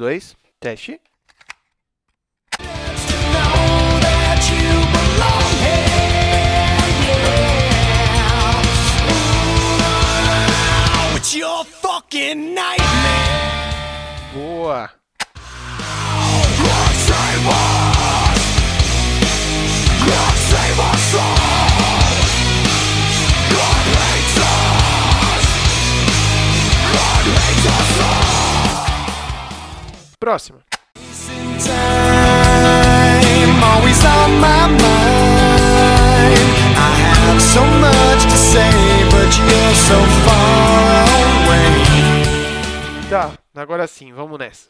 dois, teste. Boa. Away. Tá, agora sim, vamos nessa.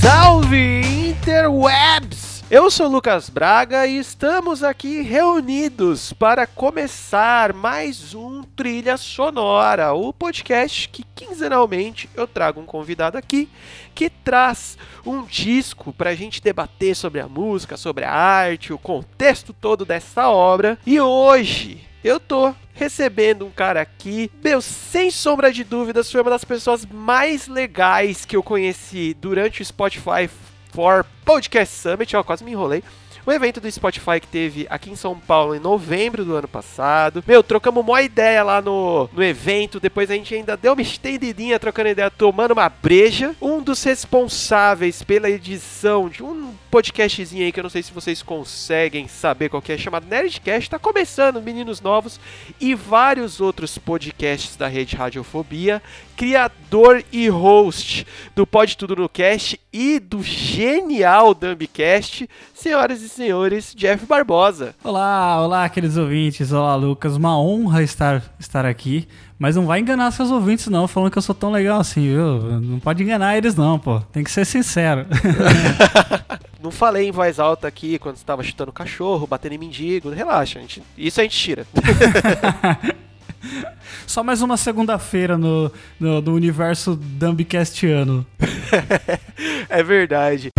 Salve Interwebs! Eu sou Lucas Braga e estamos aqui reunidos para começar mais um Trilha Sonora, o podcast que quinzenalmente eu trago um convidado aqui que traz um disco para a gente debater sobre a música, sobre a arte, o contexto todo dessa obra. E hoje eu tô recebendo um cara aqui, meu, sem sombra de dúvidas, foi uma das pessoas mais legais que eu conheci durante o Spotify for Podcast Summit, ó, quase me enrolei. O evento do Spotify que teve aqui em São Paulo em novembro do ano passado. Meu, trocamos uma ideia lá no, no evento. Depois a gente ainda deu uma estendidinha trocando ideia, tomando uma breja. Um dos responsáveis pela edição de um podcastzinho aí que eu não sei se vocês conseguem saber qual que é, chamado Nerdcast. Tá começando, meninos novos. E vários outros podcasts da rede Radiofobia. Criador e host do Pode Tudo no Cast e do genial Dumbcast, senhoras e senhores, Jeff Barbosa. Olá, olá, queridos ouvintes. Olá, Lucas. Uma honra estar, estar aqui. Mas não vai enganar seus ouvintes, não, falando que eu sou tão legal assim, viu? Não pode enganar eles, não, pô. Tem que ser sincero. Não falei em voz alta aqui quando estava chutando cachorro, batendo em mendigo. Relaxa, a gente, isso a gente tira. Só mais uma segunda-feira no, no, no universo Dumbcastiano. é verdade.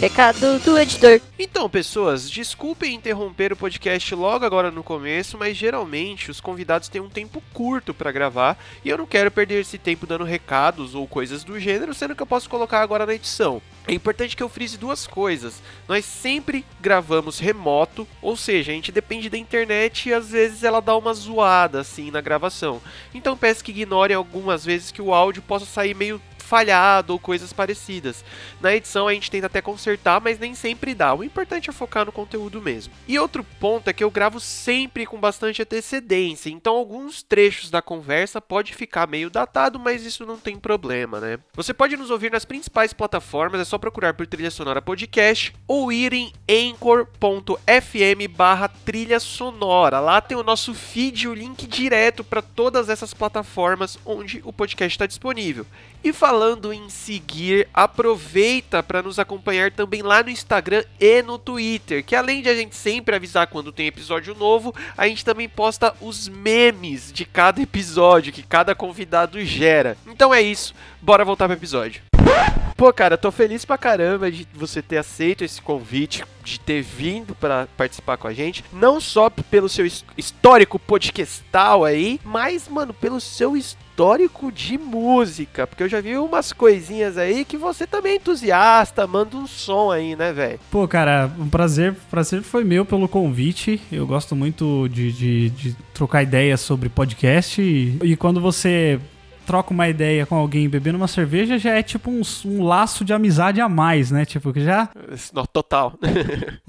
Recado do editor. Então, pessoas, desculpem interromper o podcast logo agora no começo, mas geralmente os convidados têm um tempo curto para gravar e eu não quero perder esse tempo dando recados ou coisas do gênero, sendo que eu posso colocar agora na edição. É importante que eu frise duas coisas. Nós sempre gravamos remoto, ou seja, a gente depende da internet e às vezes ela dá uma zoada assim na gravação. Então peço que ignorem algumas vezes que o áudio possa sair meio falhado ou coisas parecidas. Na edição a gente tenta até consertar, mas nem sempre dá. O importante é focar no conteúdo mesmo. E outro ponto é que eu gravo sempre com bastante antecedência, então alguns trechos da conversa pode ficar meio datado, mas isso não tem problema, né? Você pode nos ouvir nas principais plataformas, é só procurar por Trilha Sonora Podcast ou ir em anchor.fm barra trilha sonora. Lá tem o nosso feed, o link direto para todas essas plataformas onde o podcast está disponível. E falando em seguir, aproveita para nos acompanhar também lá no Instagram e no Twitter, que além de a gente sempre avisar quando tem episódio novo, a gente também posta os memes de cada episódio que cada convidado gera. Então é isso, bora voltar pro episódio. Pô, cara, tô feliz pra caramba de você ter aceito esse convite, de ter vindo para participar com a gente. Não só pelo seu his- histórico podcastal aí, mas, mano, pelo seu histórico de música. Porque eu já vi umas coisinhas aí que você também é entusiasta, manda um som aí, né, velho? Pô, cara, um prazer, prazer foi meu pelo convite. Eu gosto muito de, de, de trocar ideias sobre podcast. E, e quando você troca uma ideia com alguém bebendo uma cerveja, já é tipo um, um laço de amizade a mais, né? Tipo, que já total.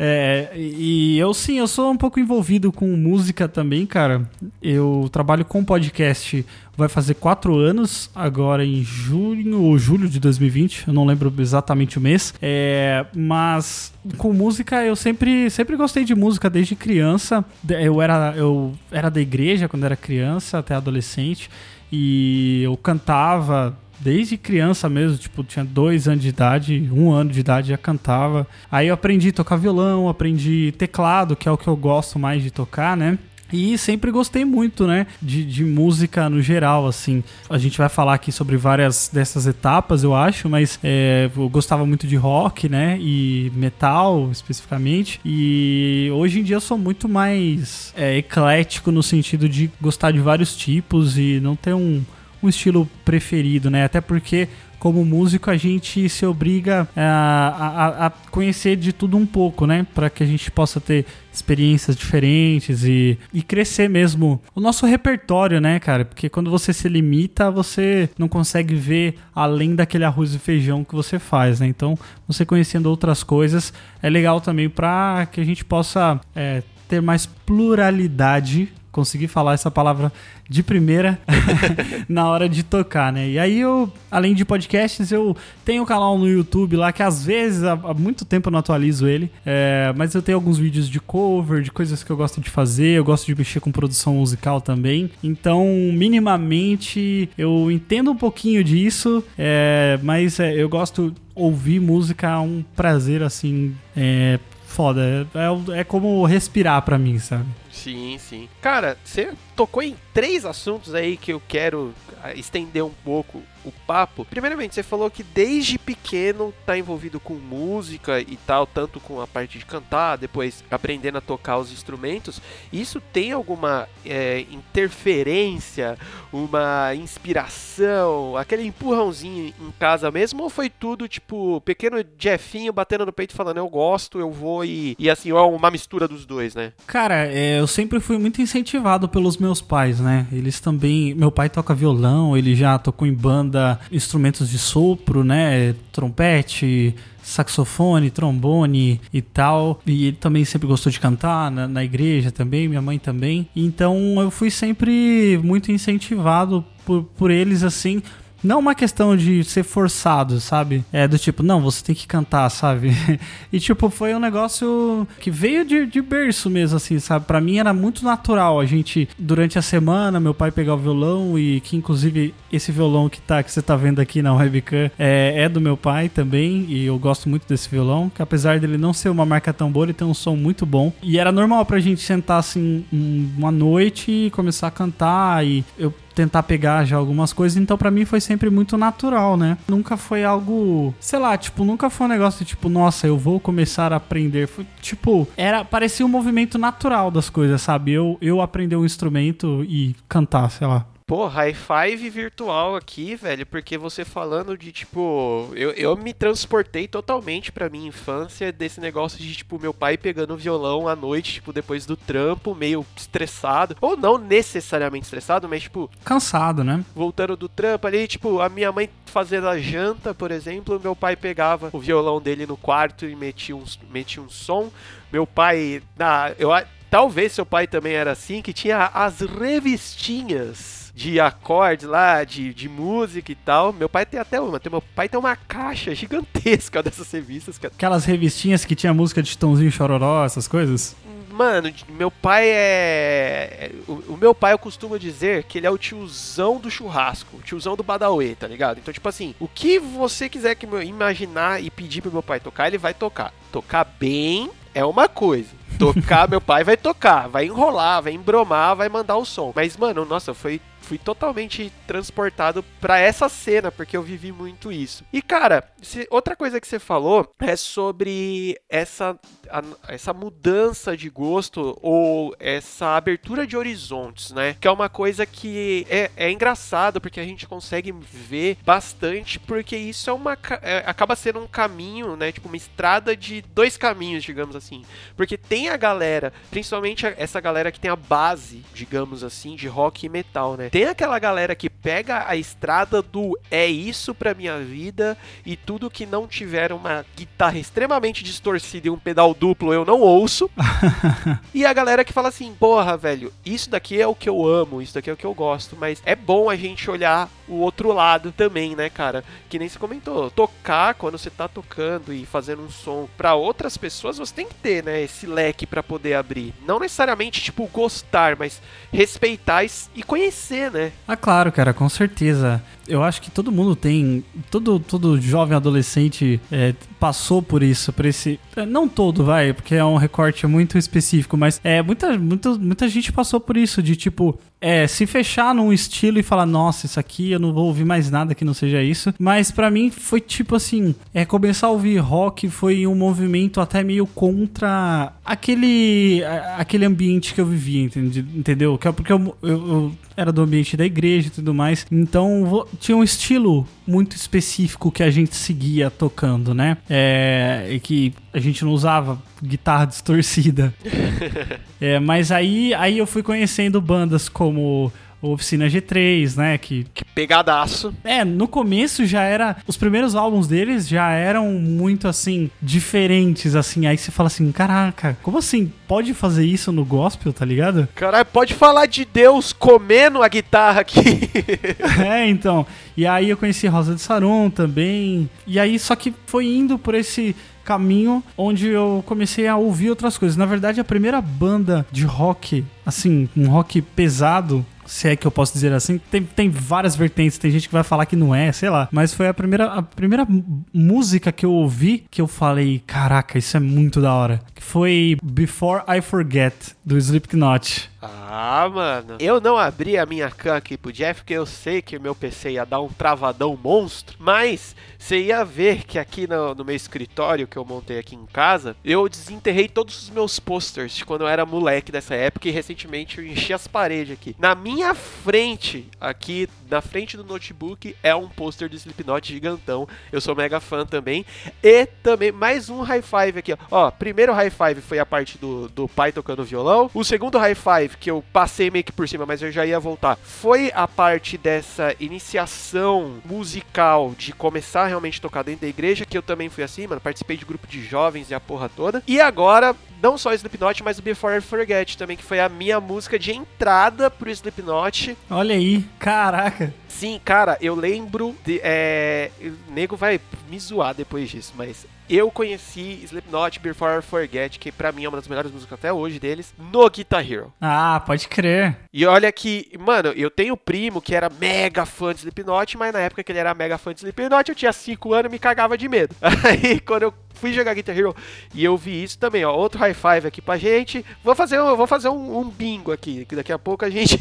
É, e eu sim, eu sou um pouco envolvido com música também, cara. Eu trabalho com podcast, vai fazer quatro anos, agora em junho ou julho de 2020, eu não lembro exatamente o mês. É, mas com música eu sempre, sempre gostei de música desde criança. Eu era, eu era da igreja quando era criança, até adolescente, e eu cantava desde criança mesmo, tipo, tinha dois anos de idade, um ano de idade já cantava. Aí eu aprendi a tocar violão, aprendi teclado, que é o que eu gosto mais de tocar, né? E sempre gostei muito, né, de, de música no geral, assim. A gente vai falar aqui sobre várias dessas etapas, eu acho, mas é, eu gostava muito de rock, né, e metal, especificamente. E hoje em dia eu sou muito mais é, eclético no sentido de gostar de vários tipos e não ter um, um estilo preferido, né, até porque como músico, a gente se obriga a, a, a conhecer de tudo um pouco, né? Para que a gente possa ter experiências diferentes e, e crescer mesmo o nosso repertório, né, cara? Porque quando você se limita, você não consegue ver além daquele arroz e feijão que você faz, né? Então, você conhecendo outras coisas é legal também para que a gente possa é, ter mais pluralidade conseguir falar essa palavra de primeira na hora de tocar, né? E aí eu, além de podcasts, eu tenho um canal no YouTube lá que às vezes, há, muito tempo eu não atualizo ele, é, mas eu tenho alguns vídeos de cover, de coisas que eu gosto de fazer, eu gosto de mexer com produção musical também. Então, minimamente, eu entendo um pouquinho disso, é, mas é, eu gosto ouvir música é um prazer assim é, foda. É, é como respirar para mim, sabe? Sim, sim. Cara, você tocou em três assuntos aí que eu quero ah, estender um pouco o papo. Primeiramente, você falou que desde pequeno tá envolvido com música e tal, tanto com a parte de cantar, depois aprendendo a tocar os instrumentos. Isso tem alguma é, interferência, uma inspiração, aquele empurrãozinho em casa mesmo? Ou foi tudo tipo pequeno Jeffinho batendo no peito falando eu gosto, eu vou e, e assim, é uma mistura dos dois, né? Cara, é, eu sempre fui muito incentivado pelos meus pais, né? Eles também. Meu pai toca violão, ele já tocou em banda instrumentos de sopro, né? Trompete, saxofone, trombone e tal. E ele também sempre gostou de cantar na, na, igreja também, minha mãe também. Então eu fui sempre muito incentivado por, por eles assim. Não uma questão de ser forçado, sabe? É do tipo, não, você tem que cantar, sabe? e tipo, foi um negócio que veio de, de berço mesmo, assim, sabe? Pra mim era muito natural a gente, durante a semana, meu pai pegar o violão e que inclusive esse violão que tá, que você tá vendo aqui na webcam é, é do meu pai também e eu gosto muito desse violão, que apesar dele não ser uma marca tão boa, ele tem um som muito bom. E era normal pra gente sentar assim uma noite e começar a cantar e eu tentar pegar já algumas coisas, então para mim foi sempre muito natural, né? Nunca foi algo, sei lá, tipo, nunca foi um negócio tipo, nossa, eu vou começar a aprender. Foi, tipo, era, parecia um movimento natural das coisas, sabe? Eu, eu aprender um instrumento e cantar, sei lá. Pô, high five virtual aqui, velho, porque você falando de tipo. Eu, eu me transportei totalmente pra minha infância desse negócio de, tipo, meu pai pegando violão à noite, tipo, depois do trampo, meio estressado. Ou não necessariamente estressado, mas, tipo. Cansado, né? Voltando do trampo ali, tipo, a minha mãe fazendo a janta, por exemplo, meu pai pegava o violão dele no quarto e metia um, metia um som. Meu pai. Na, eu, talvez seu pai também era assim, que tinha as revistinhas de acordes lá, de, de música e tal. Meu pai tem até uma. Tem, meu pai tem uma caixa gigantesca dessas revistas. Aquelas revistinhas que tinha música de Chitãozinho Chororó, essas coisas? Mano, meu pai é. O, o, meu pai eu costumo dizer que ele é o tiozão do churrasco, o tiozão do Badauê, tá ligado? Então, tipo assim, o que você quiser que imaginar e pedir pro meu pai tocar, ele vai tocar. Tocar bem é uma coisa. Tocar, meu pai vai tocar, vai enrolar, vai embromar, vai mandar o som. Mas, mano, nossa, foi fui totalmente transportado para essa cena, porque eu vivi muito isso. E cara, se, outra coisa que você falou é sobre essa, a, essa mudança de gosto ou essa abertura de horizontes, né? Que é uma coisa que é, é engraçado porque a gente consegue ver bastante, porque isso é uma é, acaba sendo um caminho, né? Tipo uma estrada de dois caminhos, digamos assim. Porque tem a galera, principalmente essa galera que tem a base, digamos assim, de rock e metal, né? Tem tem aquela galera que pega a estrada do é isso pra minha vida e tudo que não tiver uma guitarra extremamente distorcida e um pedal duplo eu não ouço. e a galera que fala assim, porra, velho, isso daqui é o que eu amo, isso daqui é o que eu gosto, mas é bom a gente olhar o outro lado também, né, cara? Que nem se comentou, tocar quando você tá tocando e fazendo um som para outras pessoas, você tem que ter, né, esse leque para poder abrir. Não necessariamente tipo gostar, mas respeitar e conhecer né? Ah, claro, cara, com certeza. Eu acho que todo mundo tem. Todo, todo jovem adolescente é, passou por isso, por esse. é, Não todo, vai, porque é um recorte muito específico, mas é, muita, muita, muita gente passou por isso, de tipo. É, se fechar num estilo e falar, nossa, isso aqui eu não vou ouvir mais nada que não seja isso. Mas pra mim foi tipo assim, é começar a ouvir rock foi um movimento até meio contra aquele aquele ambiente que eu vivia, entendeu? Que é porque eu, eu- eu era do ambiente da igreja e tudo mais. Então tinha um estilo muito específico que a gente seguia tocando, né? É, e que a gente não usava guitarra distorcida. É, mas aí, aí eu fui conhecendo bandas como Oficina G3, né? Que, Que pegadaço. é, no começo já era. Os primeiros álbuns deles já eram muito assim, diferentes, assim. Aí você fala assim: caraca, como assim? Pode fazer isso no gospel, tá ligado? Caralho, pode falar de Deus comendo a guitarra aqui. é, então. E aí eu conheci Rosa de Saron também. E aí, só que foi indo por esse caminho onde eu comecei a ouvir outras coisas. Na verdade, a primeira banda de rock, assim, um rock pesado. Se é que eu posso dizer assim, tem, tem várias vertentes, tem gente que vai falar que não é, sei lá. Mas foi a primeira, a primeira música que eu ouvi que eu falei, caraca, isso é muito da hora. Foi Before I Forget, do Slipknot. Ah, mano. Eu não abri a minha can aqui pro Jeff, porque eu sei que meu PC ia dar um travadão monstro. Mas você ia ver que aqui no, no meu escritório que eu montei aqui em casa, eu desenterrei todos os meus posters de quando eu era moleque dessa época e recentemente eu enchi as paredes aqui. Na minha frente, aqui na frente do notebook, é um pôster do Slipknot gigantão. Eu sou mega fã também. E também mais um high five aqui, ó. Ó, primeiro high five foi a parte do, do pai tocando violão. O segundo high five, que eu passei meio que por cima, mas eu já ia voltar, foi a parte dessa iniciação musical de começar realmente a tocar dentro da igreja, que eu também fui assim, mano. Participei de grupo de jovens e a porra toda. E agora, não só Slipknot, mas o Before I Forget também, que foi a minha música de entrada pro Slipknot. Olha aí, caraca. Sim, cara, eu lembro de. É, o nego vai me zoar depois disso, mas eu conheci Slipknot Before I Forget, que pra mim é uma das melhores músicas até hoje deles, no Guitar Hero. Ah, pode crer. E olha que, mano, eu tenho um primo que era mega fã de Slipknot, mas na época que ele era mega fã de Slipknot, eu tinha 5 anos e me cagava de medo. Aí quando eu fui jogar Guitar Hero e eu vi isso também, ó, outro high five aqui pra gente. Vou fazer, um- vou fazer um, um bingo aqui, que daqui a pouco a gente.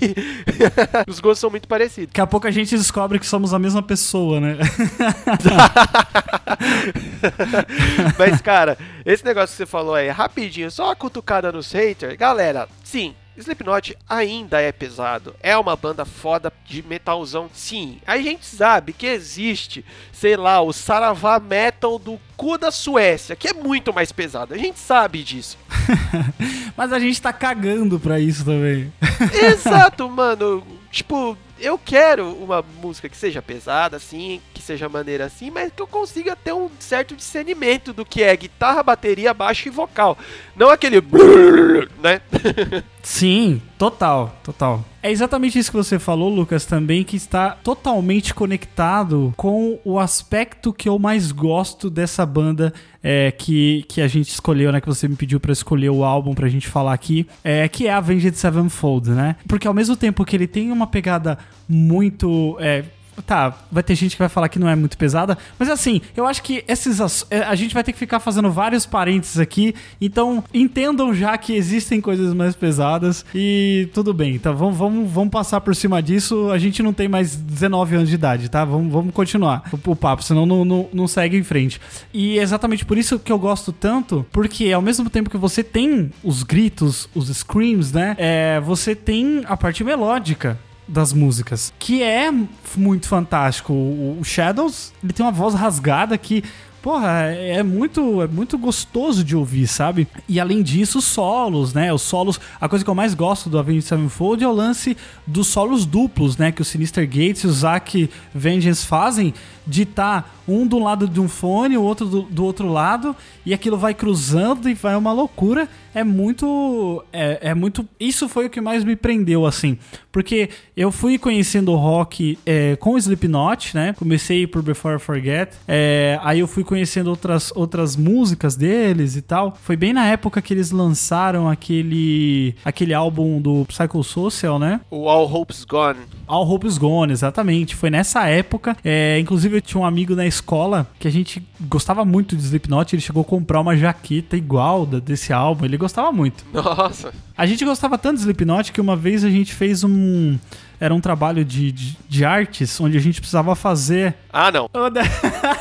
Os gostos são muito parecidos. Daqui a pouco a gente descobre que somos a mesma pessoa, né? Mas, cara, esse negócio que você falou aí, rapidinho, só uma cutucada nos haters. Galera, sim, Slipknot ainda é pesado. É uma banda foda de metalzão, sim. A gente sabe que existe, sei lá, o Saravá Metal do cu da Suécia, que é muito mais pesado. A gente sabe disso. Mas a gente tá cagando pra isso também. Exato, mano. Tipo, eu quero uma música que seja pesada, assim, que seja maneira assim, mas que eu consiga ter um certo discernimento do que é guitarra, bateria, baixo e vocal. Não aquele. né? Sim, total, total. É exatamente isso que você falou, Lucas, também, que está totalmente conectado com o aspecto que eu mais gosto dessa banda é, que, que a gente escolheu, né? Que você me pediu pra escolher o álbum pra gente falar aqui, é, que é Avenged Sevenfold, né? Porque ao mesmo tempo que ele tem uma pegada muito. é, Tá, vai ter gente que vai falar que não é muito pesada, mas assim, eu acho que esses é, a gente vai ter que ficar fazendo vários parênteses aqui, então entendam já que existem coisas mais pesadas e tudo bem, então vamos, vamos, vamos passar por cima disso. A gente não tem mais 19 anos de idade, tá? Vamos, vamos continuar o, o papo, senão não, não, não segue em frente. E é exatamente por isso que eu gosto tanto, porque ao mesmo tempo que você tem os gritos, os screams, né? É, você tem a parte melódica das músicas, que é muito fantástico. O, Shadows, ele tem uma voz rasgada que Porra, é muito, é muito gostoso de ouvir, sabe? E além disso, os solos, né? Os solos. A coisa que eu mais gosto do Avenged Sevenfold é o lance dos solos duplos, né? Que o Sinister Gates e o Zack Vengeance fazem de estar um do lado de um fone, o outro do, do outro lado, e aquilo vai cruzando e vai uma loucura. É muito. É, é muito. Isso foi o que mais me prendeu, assim. Porque eu fui conhecendo o rock é, com o Slipknot, né? Comecei por Before I Forget. é, aí eu fui conhecendo outras, outras músicas deles e tal. Foi bem na época que eles lançaram aquele, aquele álbum do Psychosocial, né? O All Hope's Gone. All Hope is Gone, exatamente. Foi nessa época. É, inclusive, tinha um amigo na escola que a gente gostava muito de Slipknot. Ele chegou a comprar uma jaqueta igual desse álbum. Ele gostava muito. Nossa. A gente gostava tanto de Slipknot que uma vez a gente fez um. Era um trabalho de, de, de artes onde a gente precisava fazer. Ah, não.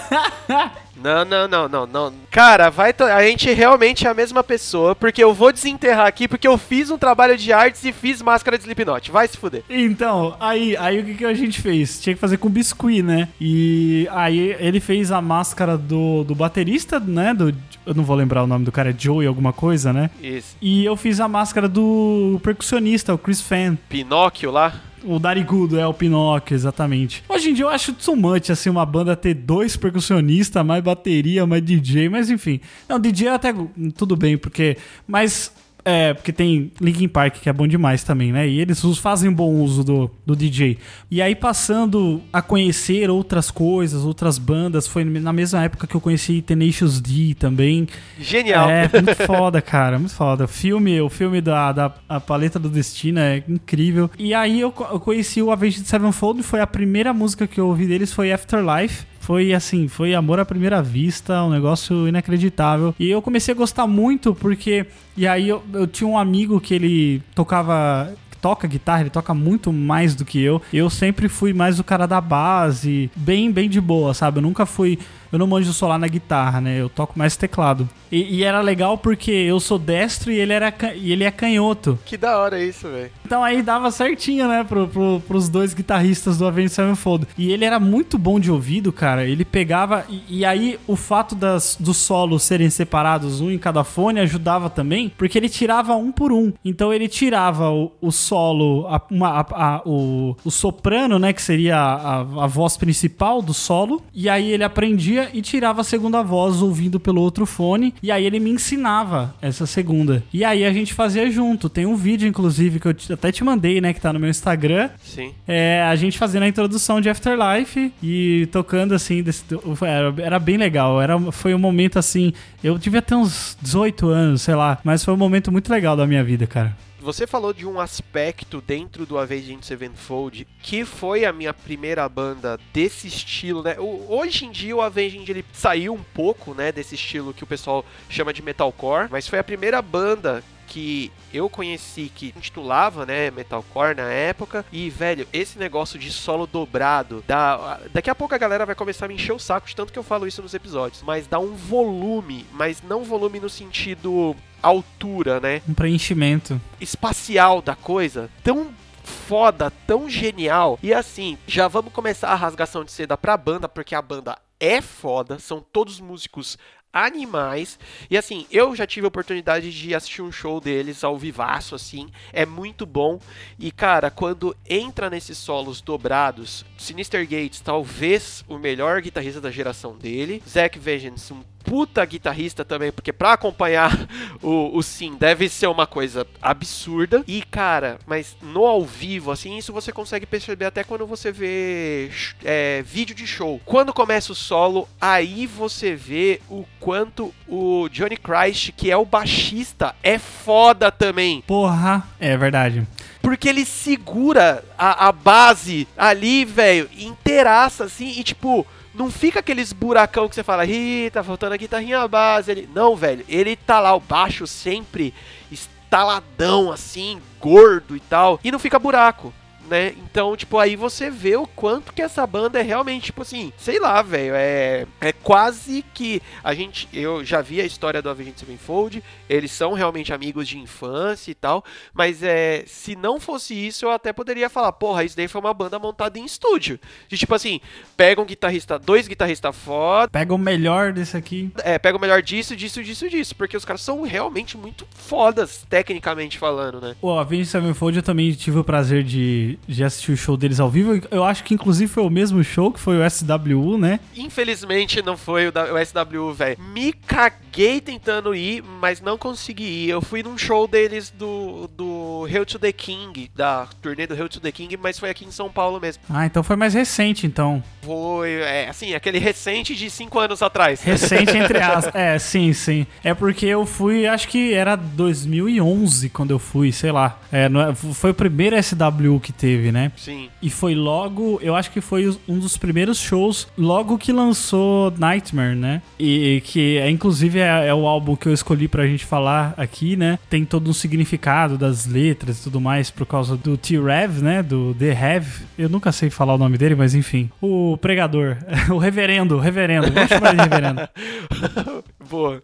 Não, não, não, não, não. Cara, vai to- a gente realmente é a mesma pessoa, porque eu vou desenterrar aqui, porque eu fiz um trabalho de artes e fiz máscara de Slipknot. Vai se fuder. Então, aí, aí o que, que a gente fez? Tinha que fazer com biscuit, né? E aí ele fez a máscara do, do baterista, né? Do, eu não vou lembrar o nome do cara, é Joey alguma coisa, né? Isso. E eu fiz a máscara do percussionista, o Chris Fan. Pinóquio lá. O Darigudo é o Pinóquio, exatamente. Hoje em dia eu acho too much, assim, uma banda ter dois percussionistas, mais bateria, mais DJ, mas enfim. Não, DJ até tudo bem, porque. Mas. É, porque tem Linkin Park, que é bom demais também, né? E eles fazem bom uso do, do DJ. E aí, passando a conhecer outras coisas, outras bandas, foi na mesma época que eu conheci Tenacious D também. Genial. É, muito foda, cara, muito foda. O filme, o filme da, da a Paleta do Destino é incrível. E aí eu, eu conheci o Avenged Sevenfold, foi a primeira música que eu ouvi deles, foi Afterlife. Foi assim, foi amor à primeira vista, um negócio inacreditável. E eu comecei a gostar muito porque. E aí eu, eu tinha um amigo que ele tocava toca guitarra, ele toca muito mais do que eu. Eu sempre fui mais o cara da base, bem, bem de boa, sabe? Eu nunca fui. Eu não manjo solar na guitarra, né? Eu toco mais teclado. E, e era legal porque eu sou destro e ele, era, e ele é canhoto. Que da hora isso, velho. Então aí dava certinho, né, pro, pro, pros dois guitarristas do Avenged Sevenfold. E ele era muito bom de ouvido, cara. Ele pegava. E, e aí o fato das, dos solos serem separados, um em cada fone, ajudava também, porque ele tirava um por um. Então ele tirava o, o solo, a, uma- a- a- o, o soprano, né, que seria a, a voz principal do solo. E aí ele aprendia e tirava a segunda voz ouvindo pelo outro fone. E aí ele me ensinava essa segunda. E aí a gente fazia junto. Tem um vídeo, inclusive, que eu até te mandei, né? Que tá no meu Instagram. Sim. É, a gente fazendo a introdução de Afterlife e tocando assim. desse- era, era bem legal. Era, foi um momento assim. Eu devia ter uns 18 anos, sei lá. Mas foi um momento muito legal da minha vida, cara. Você falou de um aspecto dentro do Avenged Sevenfold que foi a minha primeira banda desse estilo, né? Hoje em dia o Avenged ele saiu um pouco, né, desse estilo que o pessoal chama de metalcore, mas foi a primeira banda que eu conheci que intitulava, né, metalcore na época. E velho, esse negócio de solo dobrado, dá, daqui a pouco a galera vai começar a me encher o saco de tanto que eu falo isso nos episódios, mas dá um volume, mas não volume no sentido altura, né? Um preenchimento. espacial da coisa tão foda, tão genial. E assim, já vamos começar a rasgação de seda pra banda, porque a banda é foda, são todos músicos animais. E assim, eu já tive a oportunidade de assistir um show deles ao vivaço, assim, é muito bom. E cara, quando entra nesses solos dobrados, Sinister Gates, talvez o melhor guitarrista da geração dele, Zack Vengeance, um puta guitarrista também, porque pra acompanhar o, o Sim deve ser uma coisa absurda. E cara, mas no ao vivo, assim, isso você consegue perceber até quando você vê é, vídeo de show. Quando começa o solo, aí você vê o quanto o Johnny Christ, que é o baixista, é foda também. Porra, é verdade. Porque ele segura a, a base ali, velho, inteiraça, assim, e tipo, não fica aqueles buracão que você fala, ih, tá faltando a guitarrinha base ali. Não, velho, ele tá lá, o baixo sempre estaladão, assim, gordo e tal, e não fica buraco. Né? Então, tipo, aí você vê o quanto que essa banda é realmente, tipo assim, sei lá, velho, é, é quase que a gente, eu já vi a história do Avenged Sevenfold, eles são realmente amigos de infância e tal, mas é, se não fosse isso, eu até poderia falar, porra, isso daí foi uma banda montada em estúdio. De tipo assim, pega um guitarrista, dois guitarristas foda, Pega o melhor desse aqui. é, pega o melhor disso, disso, disso, disso, porque os caras são realmente muito fodas, tecnicamente falando, né? O Avenged Sevenfold eu também tive o prazer de, de assistir o show deles ao vivo. Eu acho que inclusive foi o mesmo show que foi o SWU, né? Infelizmente não foi o, o SWU, velho. Me caguei tentando ir, mas não consegui ir. Eu fui num show deles do, do Hail to the King, da turnê do Hail to the King, mas foi aqui em São Paulo mesmo. Ah, então foi mais recente, então. Foi, é, assim, aquele recente de cinco anos atrás. Recente entre as. É, sim, sim. É porque eu fui, acho que era 2011 quando eu fui, sei lá. É, não é- foi o primeiro SW que teve, né? Sim. E foi logo, eu acho que foi um dos primeiros shows, logo que lançou Nightmare, né? E que é, inclusive é, é o álbum que eu escolhi pra gente falar aqui, né? Tem todo um significado das letras e tudo mais por causa do T-Rev, né? Do The Rev. Eu nunca sei falar o nome dele, mas enfim. O pregador, o reverendo, o reverendo, vamos chamar de reverendo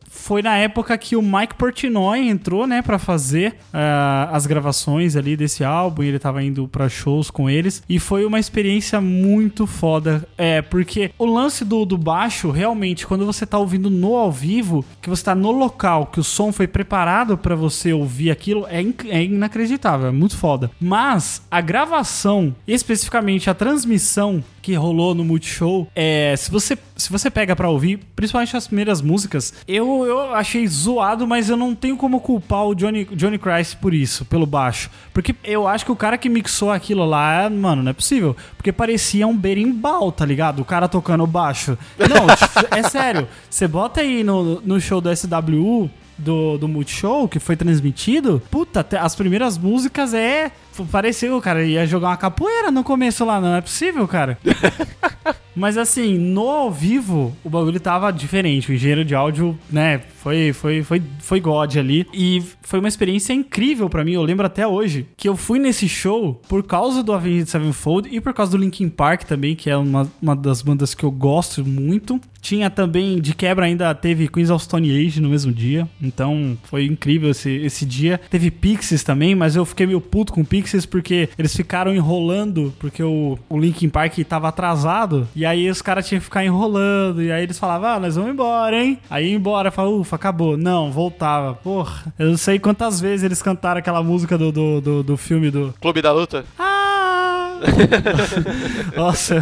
Foi na época que o Mike Portnoy entrou, né, Pra fazer ah, as gravações ali desse álbum. Ele tava indo pra shows com eles e foi uma experiência muito foda. É, porque o lance do, do baixo, realmente, quando você tá ouvindo no ao vivo, que você tá no local, que o som foi preparado pra você ouvir aquilo, é, é inacreditável, é muito foda. Mas a gravação, especificamente a transmissão que rolou no Multishow, é, se você se você pega pra ouvir, principalmente as primeiras músicas, eu, eu achei zoado, mas eu não tenho como culpar o Johnny, Johnny Christ por isso, pelo baixo. Porque eu acho que o cara que mixou aquilo lá, mano, não é possível. Porque parecia um berimbau, tá ligado? O cara tocando baixo. Não, tipo, é sério. Você bota aí no, no show do SWU, do, do Multishow, que foi transmitido, puta, as primeiras músicas é. Pareceu, cara, ia jogar uma capoeira no começo lá, não é possível, cara. Mas assim, no ao vivo, o bagulho tava diferente. O engenheiro de áudio, né, foi, foi, foi, foi God ali. E foi uma experiência incrível pra mim. Eu lembro até hoje que eu fui nesse show por causa do Avenged Sevenfold e por causa do Linkin Park também, que é uma, uma das bandas que eu gosto muito. Tinha também, de quebra, ainda teve Queens of Stone Age no mesmo dia. Então foi incrível esse, esse dia. Teve Pixies também, mas eu fiquei meio puto com Pixies porque eles ficaram enrolando, porque o, o Linkin Park tava atrasado. E aí os caras tinham que ficar enrolando. E aí eles falavam, ah, nós vamos embora, hein? Aí ia embora, falava, ufa, acabou. Não, voltava. Porra, eu não sei quantas vezes eles cantaram aquela música do, do, do, do filme do. Clube da Luta? Ah! Nossa.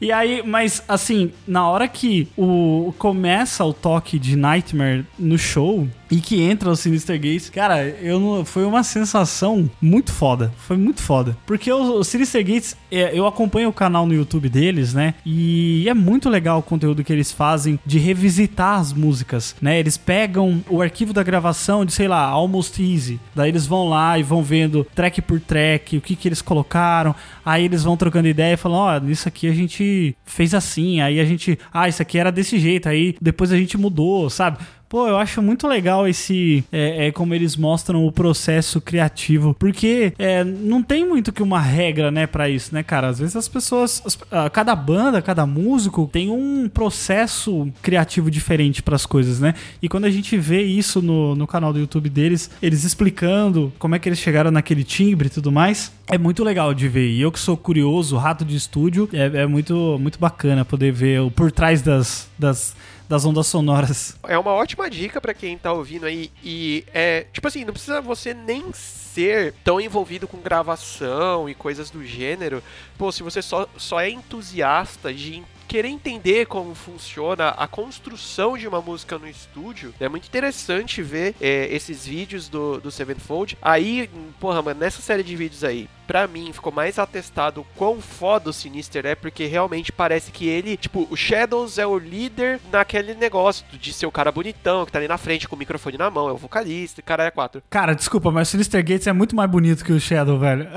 E aí, mas assim, na hora que o começa o toque de Nightmare no show e que entra o Sinister Gates, cara, eu não, foi uma sensação muito foda. Foi muito foda. Porque o, o Sinister Gates, é, eu acompanho o canal no YouTube deles, né? E é muito legal o conteúdo que eles fazem de revisitar as músicas, né? Eles pegam o arquivo da gravação de, sei lá, Almost Easy. Daí eles vão lá e vão vendo track por track, o que que eles colocaram. Aí eles vão trocando ideia e falam, ó, isso aqui a gente fez assim. Aí a gente, ah, isso aqui era desse jeito. Aí depois a gente mudou, sabe? Pô, eu acho muito legal esse. É, é como eles mostram o processo criativo. Porque é, não tem muito que uma regra, né, pra isso, né, cara? Às vezes as pessoas. as- cada banda, cada músico tem um processo criativo diferente pras coisas, né? E quando a gente vê isso no, no canal do YouTube deles, eles explicando como é que eles chegaram naquele timbre e tudo mais, é muito legal de ver. E eu que sou curioso, rato de estúdio, é, é muito, muito bacana poder ver o por trás das. das das ondas sonoras. É uma ótima dica pra quem tá ouvindo aí. E é, tipo assim, não precisa você nem ser tão envolvido com gravação e coisas do gênero. Pô, se você só, só é entusiasta de querer entender como funciona a construção de uma música no estúdio, é muito interessante ver é, esses vídeos do, do Sevenfold. Aí, porra, mano, nessa série de vídeos aí, pra mim, ficou mais atestado o quão foda o Sinister é, porque realmente parece que ele, tipo, o Shadows é o líder naquele negócio de ser o cara bonitão, que tá ali na frente com o microfone na mão, é o vocalista, o cara é quatro. Cara, desculpa, mas o Sinister Gates é muito mais bonito que o Shadow, velho.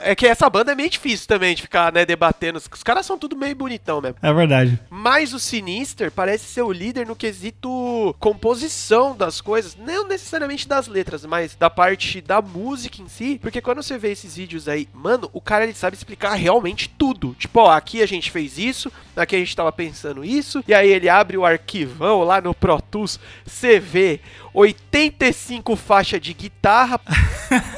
É que essa banda é meio difícil também de ficar, né, debatendo. Os caras são tudo meio bonitão mesmo. É verdade. Mas o Sinister parece ser o líder no quesito composição das coisas, não necessariamente das letras, mas da parte da música em si, porque quando você vê esses vídeos aí, mano, o cara ele sabe explicar realmente tudo. Tipo, ó, aqui a gente fez isso, aqui a gente tava pensando isso, e aí ele abre o arquivão lá no Pro Tools, você vê 85 faixas de guitarra.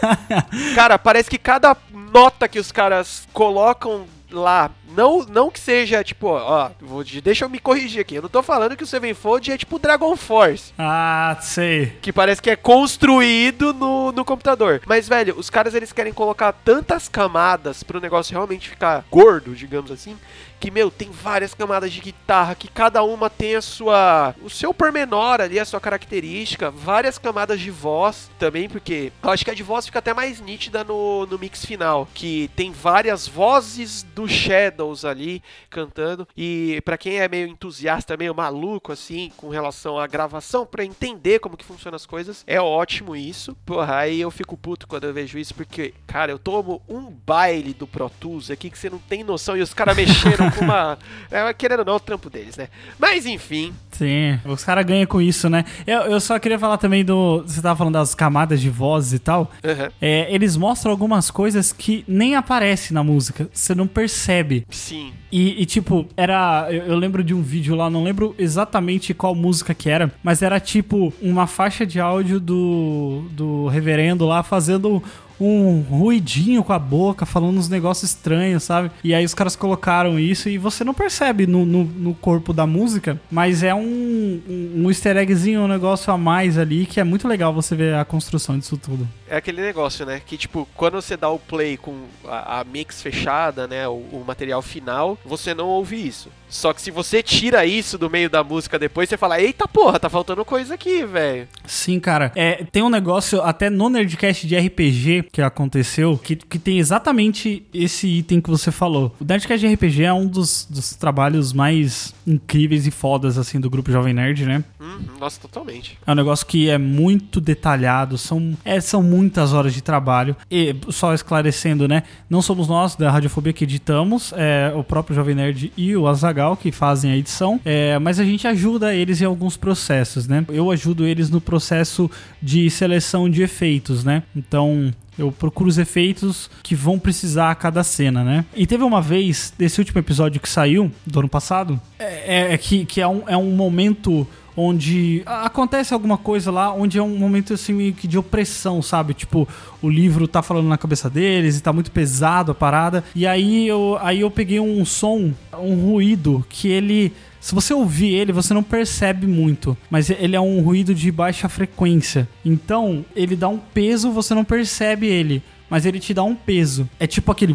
Cara, parece que cada nota que os caras colocam lá Não, não que seja, tipo, ó, vou, deixa eu me corrigir aqui. Eu não tô falando que o Sevenfold é tipo Dragon Force. Ah, sei. Que parece que é construído no, no computador. Mas, velho, os caras eles querem colocar tantas camadas pro negócio realmente ficar gordo, digamos assim, que, meu, tem várias camadas de guitarra, que cada uma tem a sua. o seu pormenor ali, a sua característica, várias camadas de voz também, porque eu acho que a de voz fica até mais nítida no, no mix final, que tem várias vozes do Shadows ali cantando. E para quem é meio entusiasta, meio maluco assim, com relação à gravação, para entender como que funcionam as coisas, é ótimo isso. Porra, aí eu fico puto quando eu vejo isso, porque, cara, eu tomo um baile do Pro Tools aqui que você não tem noção, e os caras mexeram uma. É, querendo ou não, é o trampo deles, né? Mas enfim. Sim, os caras ganham com isso, né? Eu, eu só queria falar também do. Você tava falando das camadas de vozes e tal. Uhum. É, eles mostram algumas coisas que nem aparecem na música. Você não percebe. Sim. E, e, tipo, era. Eu, eu lembro de um vídeo lá, não lembro exatamente qual música que era, mas era tipo uma faixa de áudio do, do reverendo lá fazendo um ruidinho com a boca, falando uns negócios estranhos, sabe? E aí os caras colocaram isso e você não percebe no, no, no corpo da música, mas é um, um, um easter eggzinho, um negócio a mais ali que é muito legal você ver a construção disso tudo. É aquele negócio, né? Que tipo, quando você dá o play com a, a mix fechada, né? O, o, material final, você não ouve isso. Só que se você tira isso do meio da música depois, você fala: Eita porra, tá faltando coisa aqui, velho. Sim, cara. É, tem um negócio até no Nerdcast de RPG que aconteceu que, que tem exatamente esse item que você falou. O Nerdcast de RPG é um dos, dos trabalhos mais incríveis e fodas, assim, do grupo Jovem Nerd, né? Hum, nossa, totalmente. É um negócio que é muito detalhado, são, é, são muitas horas de trabalho. E só esclarecendo, né? Não somos nós da Radiofobia que editamos, é o próprio Jovem Nerd e o Azagal que fazem a edição, é, mas a gente ajuda eles em alguns processos, né? Eu ajudo eles no processo de seleção de efeitos, né? Então, eu procuro os efeitos que vão precisar a cada cena, né? E teve uma vez, desse último episódio que saiu, do ano passado, é, é que, que é, um, é um momento onde acontece alguma coisa lá, onde é um momento assim meio que de opressão, sabe? Tipo, o livro tá falando na cabeça deles e tá muito pesado a parada. E aí eu, aí eu peguei um som, um ruído que ele se você ouvir ele, você não percebe muito, mas ele é um ruído de baixa frequência. Então, ele dá um peso, você não percebe ele, mas ele te dá um peso. É tipo aquele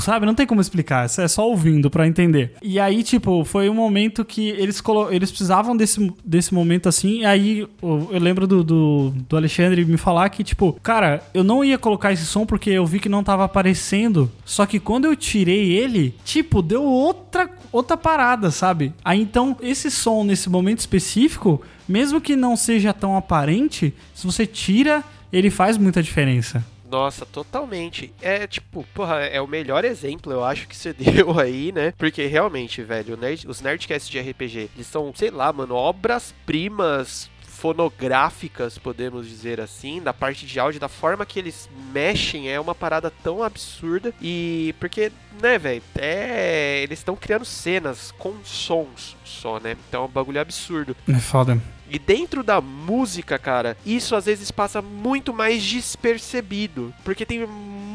sabe? Não tem como explicar, é só ouvindo para entender. E aí, tipo, foi um momento que eles, colo eles precisavam desse, desse momento assim, e aí eu, eu lembro do, do, do, Alexandre me falar que, tipo, cara, eu não ia colocar esse som porque eu vi que não tava aparecendo, só que quando eu tirei ele, tipo, deu outra, outra parada, sabe? Aí então, esse som nesse momento específico, mesmo que não seja tão aparente, se você tira, ele faz muita diferença. Nossa, totalmente. É tipo, porra, é o melhor exemplo, eu acho, que você deu aí, né? Porque realmente, velho, nerd, os Nerdcasts de RPG, eles são, sei lá, mano, obras-primas fonográficas, podemos dizer assim, da parte de áudio, da forma que eles mexem, é uma parada tão absurda. E porque, né, velho, é, eles estão criando cenas com sons só, né? Então é um bagulho absurdo. É foda. E dentro da música, cara, isso às vezes passa muito mais despercebido, porque tem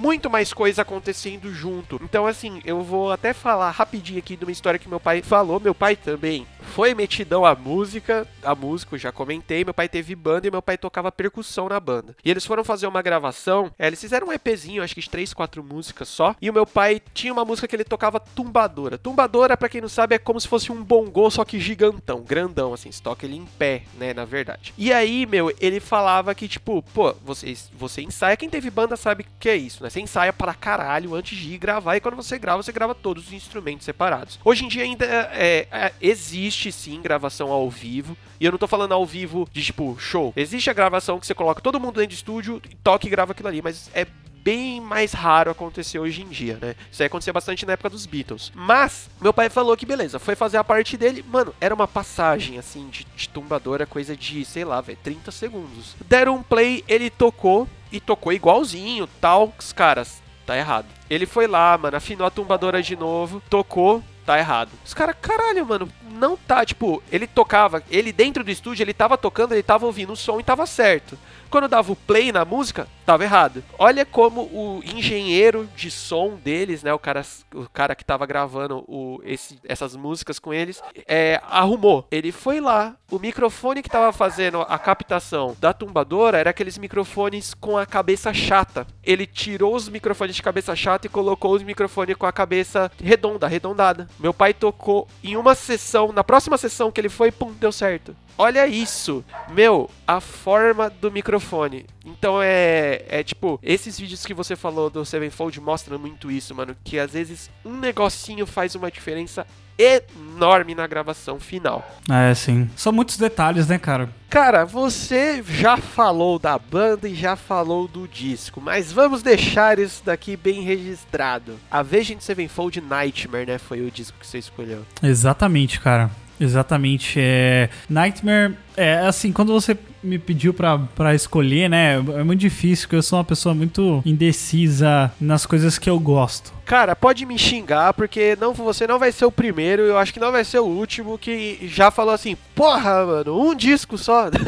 muito mais coisa acontecendo junto. Então, assim, eu vou até falar rapidinho aqui de uma história que meu pai falou. Meu pai também foi metidão à música, a música, eu já comentei. Meu pai teve banda e meu pai tocava percussão na banda. E eles foram fazer uma gravação, é, eles fizeram um EPzinho, acho que de 3, 4 músicas só. E o meu pai tinha uma música que ele tocava tumbadora. Tumbadora, para quem não sabe, é como se fosse um bongô, só que gigantão, grandão, assim, se toca ele em pé, né, na verdade. E aí, meu, ele falava que, tipo, pô, você, você ensaia, quem teve banda sabe que é isso, né? Você ensaia para caralho antes de ir gravar, e quando você grava, você grava todos os instrumentos separados. Hoje em dia ainda é, é, existe sim gravação ao vivo, e eu não tô falando ao vivo de tipo show. Existe a gravação que você coloca todo mundo dentro de estúdio, toca e grava aquilo ali, mas é bem mais raro acontecer hoje em dia, né? Isso aí acontecia bastante na época dos Beatles. Mas, meu pai falou que beleza, foi fazer a parte dele, mano, era uma passagem, assim, de, de tumbadora, coisa de, sei lá, velho, 30 segundos. Deram um play, ele tocou, e tocou igualzinho, tal, os caras, tá errado. Ele foi lá, mano, afinou a tumbadora de novo, tocou, tá errado. Os caras, caralho, mano, não tá, tipo, ele tocava, ele dentro do estúdio, ele tava tocando, ele tava ouvindo o som e tava certo. Quando dava o play na música, tava errado. Olha como o engenheiro de som deles, né, o cara, o cara que tava gravando o, esse, essas músicas com eles, é, arrumou. Ele foi lá, o microfone que tava fazendo a captação da tumbadora era aqueles microfones com a cabeça chata. Ele tirou os microfones de cabeça chata e colocou os microfones com a cabeça redonda, arredondada. Meu pai tocou em uma sessão, na próxima sessão que ele foi, pum, deu certo. Olha isso, meu, a forma do microfone. Então é, é tipo, esses vídeos que você falou do Sevenfold mostram muito isso, mano, que às vezes um negocinho faz uma diferença enorme na gravação final. É, sim. São muitos detalhes, né, cara? Cara, você já falou da banda e já falou do disco, mas vamos deixar isso daqui bem registrado. A Vision Sevenfold Nightmare, né, foi o disco que você escolheu. Exatamente, cara. Exatamente. É... Nightmare, é assim, quando você me pediu pra, pra escolher, né? É muito difícil, porque eu sou uma pessoa muito indecisa nas coisas que eu gosto. Cara, pode me xingar, porque não, você não vai ser o primeiro, eu acho que não vai ser o último que já falou assim, porra, mano, um disco só.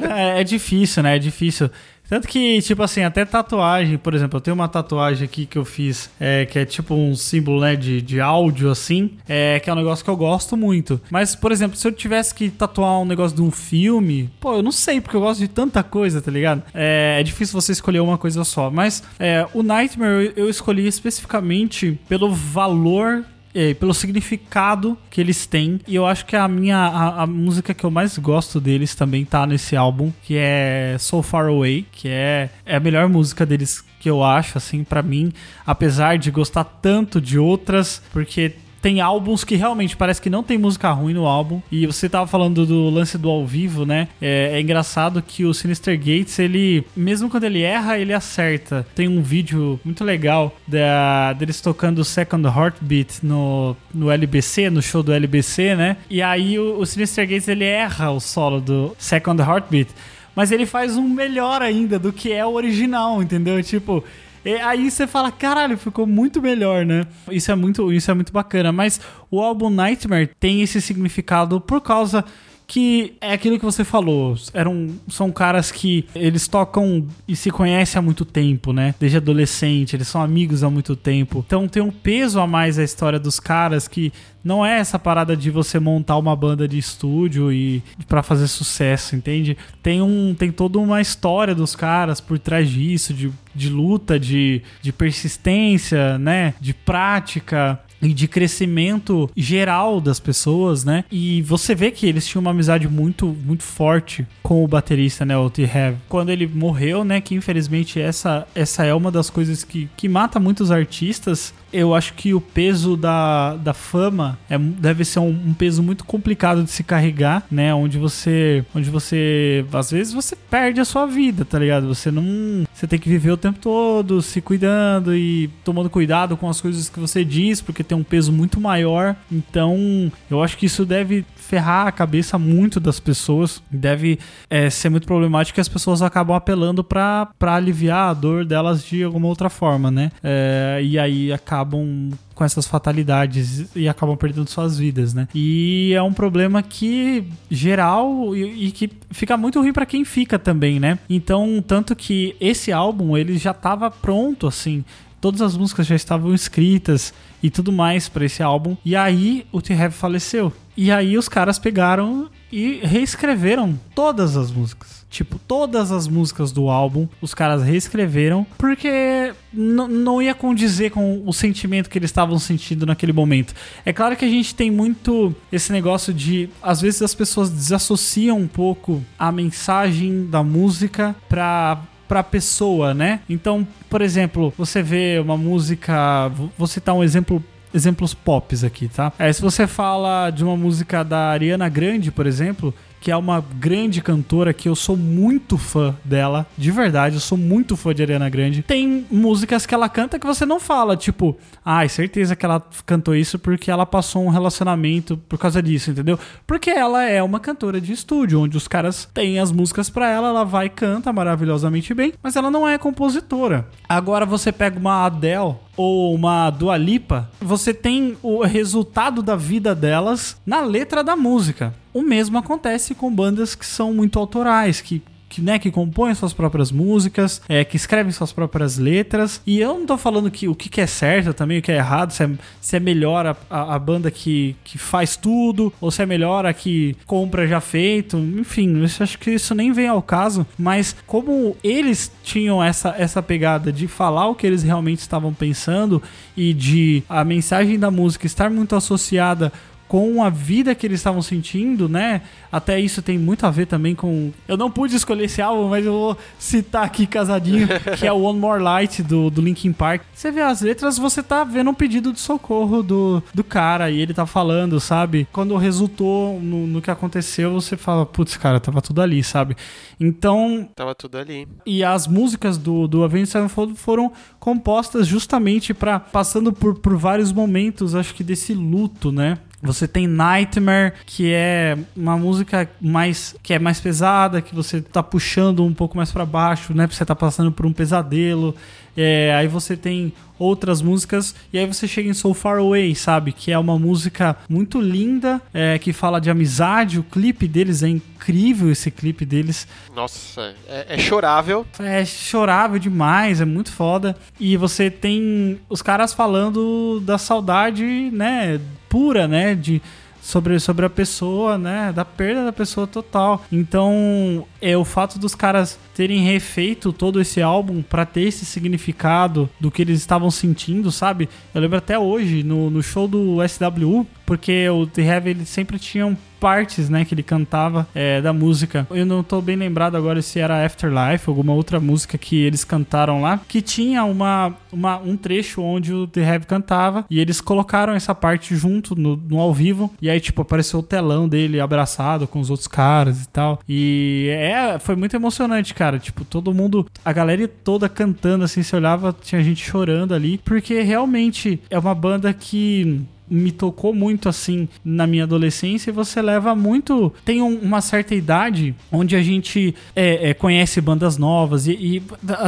É, é difícil, né? É difícil. Tanto que, tipo assim, até tatuagem, por exemplo, eu tenho uma tatuagem aqui que eu fiz, é, que é tipo um símbolo, né, de, de áudio, assim, é, que é um negócio que eu gosto muito. Mas, por exemplo, se eu tivesse que tatuar um negócio de um filme, pô, eu não sei, porque eu gosto de tanta coisa, tá ligado? É, é difícil você escolher uma coisa só. Mas é, o Nightmare eu escolhi especificamente pelo valor é, pelo significado que eles têm. E eu acho que a minha a, a, música que eu mais gosto deles também tá nesse álbum, que é So Far Away, que é, é a melhor música deles que eu acho, assim, para mim, apesar de gostar tanto de outras, porque tem álbuns que realmente parece que não tem música ruim no álbum. E você tava falando do lance do ao vivo, né? É, é, engraçado que o Sinister Gates, ele, mesmo quando ele erra, ele acerta. Tem um vídeo muito legal da, deles tocando Second Heartbeat no, no LBC, no show do LBC, né? E aí o, o Sinister Gates ele erra o solo do Second Heartbeat. Mas ele faz um melhor ainda do que é o original, entendeu? Tipo, e aí você fala, caralho, ficou muito melhor, né? Isso é muito, isso é muito bacana. Mas o álbum Nightmare tem esse significado por causa que é aquilo que você falou. Eram, são caras que eles tocam e se conhecem há muito tempo, né? Desde adolescente, eles são amigos há muito tempo. Então tem um peso a mais a história dos caras que não é essa parada de você montar uma banda de estúdio e para fazer sucesso, entende? Tem um tem toda uma história dos caras por trás disso, de, de luta, de, de persistência, né? De prática e de crescimento geral das pessoas, né? E você vê que eles tinham uma amizade muito, muito forte com o baterista, né, o T-Hev. Quando ele morreu, né, que infelizmente essa, essa é uma das coisas que, que mata muitos artistas, eu acho que o peso da, da fama é, deve ser um, um, peso muito complicado de se carregar, né? Onde você, onde você, às vezes você perde a sua vida, tá ligado? Você não, você tem que viver o tempo todo se cuidando e tomando cuidado com as coisas que você diz, porque tem um peso muito maior. Então, eu acho que isso deve ferrar a cabeça muito das pessoas. Deve é, ser muito problemático que as pessoas acabam apelando para aliviar a dor delas de alguma outra forma, né? É, e aí acabam com essas fatalidades e acabam perdendo suas vidas, né? E é um problema que geral e, e que fica muito ruim para quem fica também, né? Então, tanto que esse álbum ele já estava pronto assim, todas as músicas já estavam escritas e tudo mais para esse álbum. E aí o T-Heavy faleceu. E aí os caras pegaram e reescreveram todas as músicas. Tipo, todas as músicas do álbum, os caras reescreveram, porque não ia condizer com o sentimento que eles estavam sentindo naquele momento. É claro que a gente tem muito esse negócio de, às vezes as pessoas desassociam um pouco a mensagem da música pra pra pessoa, né? Então, por exemplo, você vê uma música. Vou citar um exemplo exemplos pops aqui, tá? É, se você fala de uma música da Ariana Grande, por exemplo, que é uma grande cantora que eu sou muito fã dela, de verdade, eu sou muito fã de Ariana Grande. Tem músicas que ela canta que você não fala, tipo, ai, ah, certeza que ela cantou isso porque ela passou um relacionamento por causa disso, entendeu? Porque ela é uma cantora de estúdio, onde os caras têm as músicas para ela, ela vai e canta maravilhosamente bem, mas ela não é compositora. Agora você pega uma Adele, ou uma Dua Lipa, você tem o resultado da vida delas na letra da música. O mesmo acontece com bandas que são muito autorais, que que, né, que compõem suas próprias músicas, é, que escrevem suas próprias letras. E eu não tô falando que o que, que é certo também, o que é errado, se é, se é melhor a, a, a banda que, que faz tudo, ou se é melhor a que compra já feito. Enfim, eu acho que isso nem vem ao caso. Mas como eles tinham essa, essa pegada de falar o que eles realmente estavam pensando e de a mensagem da música estar muito associada com a vida que eles estavam sentindo, né? Até isso tem muito a ver também com. Eu não pude escolher esse álbum, mas eu vou citar aqui casadinho, que é o One More Light do, do Linkin Park. Você vê as letras, você tá vendo um pedido de socorro do, do cara e ele tá falando, sabe? Quando resultou no, no que aconteceu, você fala, putz, cara, tava tudo ali, sabe? Então. Tava tudo ali. E as músicas do, do Avenged Sevenfold foram compostas justamente para passando por, por vários momentos, acho que desse luto, né? Você tem Nightmare, que é uma música mais que é mais pesada, que você tá puxando um pouco mais para baixo, né? Você tá passando por um pesadelo. É, aí você tem outras músicas e aí você chega em So Far Away, sabe? Que é uma música muito linda, é, que fala de amizade. O clipe deles é incrível, esse clipe deles. Nossa, é, é chorável. É chorável demais, é muito foda. E você tem os caras falando da saudade, né? Pura, né? De sobre, sobre a pessoa, né? Da perda da pessoa total. Então, é o fato dos caras terem refeito todo esse álbum para ter esse significado do que eles estavam sentindo, sabe? Eu lembro até hoje, no, no show do SWU, porque o The Heavy ele sempre tinham partes, né, que ele cantava é, da música. Eu não tô bem lembrado agora se era Afterlife, alguma outra música que eles cantaram lá, que tinha uma, uma um trecho onde o The Heavy cantava e eles colocaram essa parte junto no, no ao vivo e aí tipo apareceu o telão dele abraçado com os outros caras e tal. E é, foi muito emocionante, cara. Tipo, todo mundo, a galera toda cantando assim, se olhava, tinha gente chorando ali, porque realmente é uma banda que me tocou muito assim na minha adolescência e você leva muito. Tem um, uma certa idade onde a gente é, é, conhece bandas novas e, e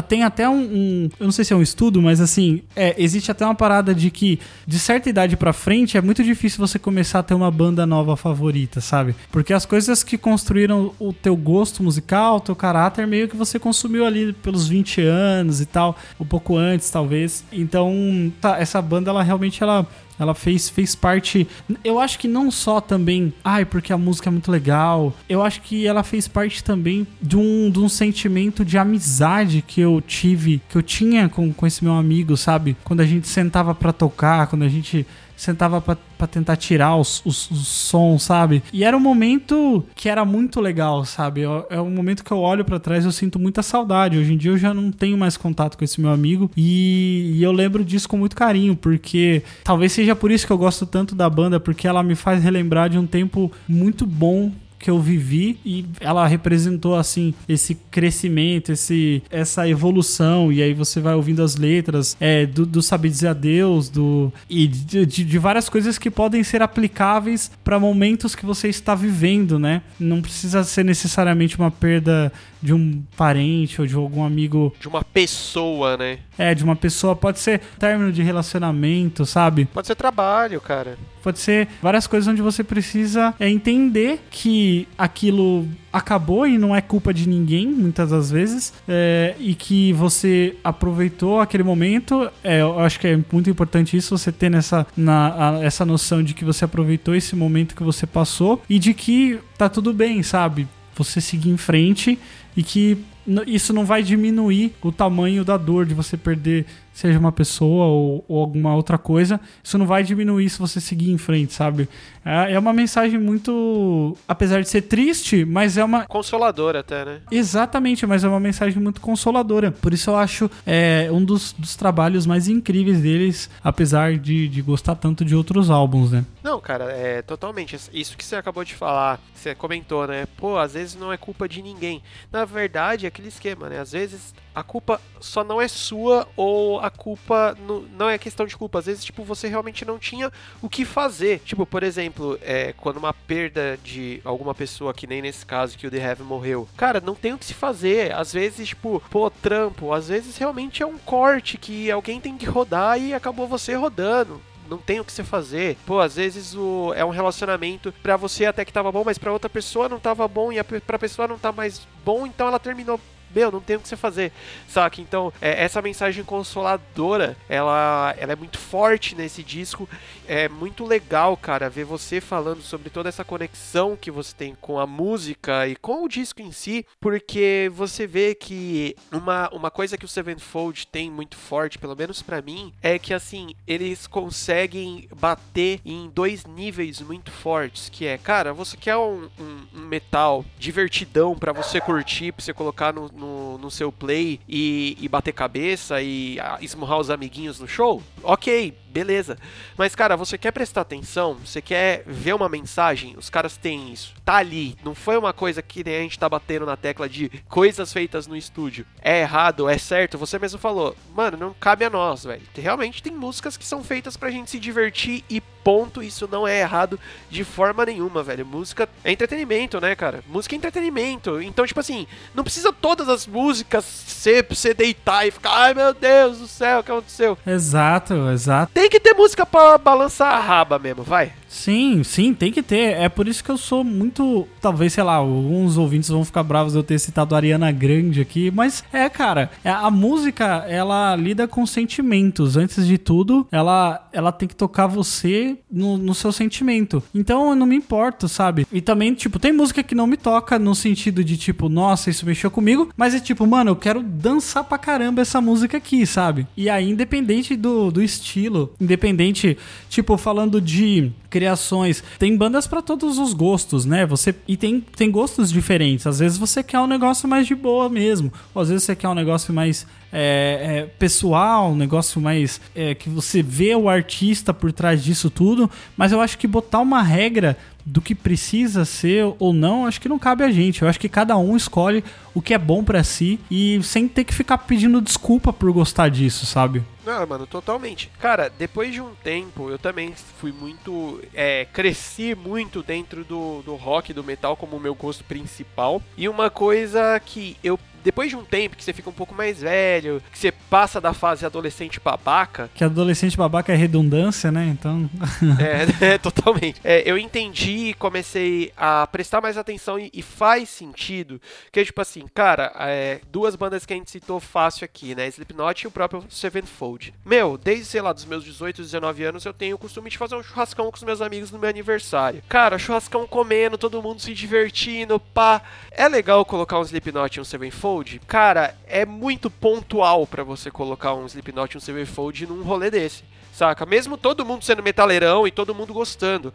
tem até um, um, Eu não sei se é um estudo, mas assim, é, existe até uma parada de que de certa idade pra frente é muito difícil você começar a ter uma banda nova favorita, sabe? Porque as coisas que construíram o teu gosto musical, o teu caráter, meio que você consumiu ali pelos 20 anos e tal, um pouco antes, talvez. Então, tá, essa banda, ela realmente ela ela fez, fez parte. Eu acho que não só também. Ai, porque a música é muito legal. Eu acho que ela fez parte também de um, de um sentimento de amizade que eu tive, que eu tinha com, com esse meu amigo, sabe? Quando a gente sentava para tocar, quando a gente sentava para tentar tirar os, os, os, sons, sabe? E era um momento que era muito legal, sabe? É um momento que eu olho para trás e eu sinto muita saudade. Hoje em dia eu já não tenho mais contato com esse meu amigo e, e eu lembro disso com muito carinho, porque talvez seja por isso que eu gosto tanto da banda, porque ela me faz relembrar de um tempo muito bom que eu vivi e ela representou assim esse crescimento, esse essa evolução e aí você vai ouvindo as letras é, do, do saber dizer adeus, do e de, de, de várias coisas que podem ser aplicáveis para momentos que você está vivendo, né? Não precisa ser necessariamente uma perda de um parente ou de algum amigo. De uma pessoa, né? É, de uma pessoa. Pode ser término de relacionamento, sabe? Pode ser trabalho, cara. Pode ser várias coisas onde você precisa é, entender que aquilo acabou e não é culpa de ninguém, muitas das vezes, é, e que você aproveitou aquele momento. É, eu acho que é muito importante isso, você ter nessa, na, a, essa noção de que você aproveitou esse momento que você passou e de que tá tudo bem, sabe? Você seguir em frente e que isso não vai diminuir o tamanho da dor de você perder, seja uma pessoa ou, ou, alguma outra coisa. Isso não vai diminuir se você seguir em frente, sabe? É, é, uma mensagem muito. Apesar de ser triste, mas é uma. Consoladora até, né? Exatamente, mas é uma mensagem muito consoladora. Por isso eu acho é, um dos, dos trabalhos mais incríveis deles, apesar de, de gostar tanto de outros álbuns, né? Não, cara, é totalmente. Isso que você acabou de falar, você comentou, né? Pô, às vezes não é culpa de ninguém. Na verdade, é aquele esquema, né? Às vezes a culpa só não é sua ou a culpa não, não é questão de culpa. Às vezes, tipo, você realmente não tinha o que fazer. Tipo, por exemplo, é, quando uma perda de alguma pessoa, que nem nesse caso que o The Heaven morreu. Cara, não tem o que se fazer. Às vezes, tipo, pô, trampo. Às vezes realmente é um corte que alguém tem que rodar e acabou você rodando não tem o que você fazer. Pô, às vezes o, é um relacionamento pra você até que tava bom, mas pra outra pessoa não tava bom e a, pra pessoa não tá mais bom, então ela terminou meu, não tem o que você fazer, saca? Então, é, essa mensagem consoladora, ela, ela é muito forte nesse disco. É muito legal, cara, ver você falando sobre toda essa conexão que você tem com a música e com o disco em si, porque você vê que uma, uma coisa que o Sevenfold tem muito forte, pelo menos para mim, é que assim, eles conseguem bater em dois níveis muito fortes, que é, cara, você quer um, um, um metal divertidão para você curtir, pra você colocar no, no, no seu play e, e bater cabeça e ah, esmurrar os amiguinhos no show, ok, beleza. Mas, cara, você quer prestar atenção? Você quer ver uma mensagem? Os caras têm isso. Tá ali. Não foi uma coisa que a gente tá batendo na tecla de coisas feitas no estúdio. É errado, é certo. Você mesmo falou, mano, não cabe a nós, velho. Realmente tem músicas que são feitas pra gente se divertir e ponto. Isso não é errado de forma nenhuma, velho. Música é entretenimento, né, cara? Música é entretenimento. Então, tipo assim, não precisa todas as músicas ser pra você deitar e ficar, ai meu Deus do céu, o que aconteceu? Exato, exato. Tem que ter música pra balançar a raba mesmo, vai. Sim, sim, tem que ter. É por isso que eu sou muito. Talvez, sei lá, alguns ouvintes vão ficar bravos de eu ter citado a Ariana Grande aqui. Mas é, cara, é, a música, ela lida com sentimentos. Antes de tudo, ela, ela tem que tocar você no, no seu sentimento. Então eu não me importo, sabe? E também, tipo, tem música que não me toca no sentido de, tipo, nossa, isso mexeu comigo. Mas é tipo, mano, eu quero dançar pra caramba essa música aqui, sabe? E aí, independente do, do estilo, independente, tipo, falando de criações. Tem bandas para todos os gostos, né? Você e tem, tem gostos diferentes. Às vezes você quer um negócio mais de boa mesmo, ou às vezes você quer um negócio mais é, é, pessoal, um negócio mais é, que você vê o artista por trás disso tudo. Mas eu acho que botar uma regra do que precisa ser ou não, acho que não cabe a gente. Eu acho que cada um escolhe o que é bom para si e sem ter que ficar pedindo desculpa por gostar disso, sabe? Não, mano, totalmente. Cara, depois de um tempo, eu também fui muito. É, cresci muito dentro do, do rock, do metal, como meu gosto principal. E uma coisa que eu depois de um tempo que você fica um pouco mais velho, que você passa da fase adolescente babaca. Que adolescente babaca é redundância, né? Então. é, é, totalmente. É, eu entendi e comecei a prestar mais atenção e, e, faz sentido. Que é tipo assim, cara, é, duas bandas que a gente citou fácil aqui, né? Slipknot e o próprio Sevenfold. Meu, desde, sei lá, dos meus 18, 19 anos, eu tenho o costume de fazer um churrascão com os meus amigos no meu aniversário. Cara, churrascão comendo, todo mundo se divertindo, pá. É legal colocar um Slipknot e um Sevenfold Sevenfold, cara, é muito pontual para você colocar um Slipknot e um Sevenfold num rolê desse, saca? Mesmo todo mundo sendo metaleirão e todo mundo gostando.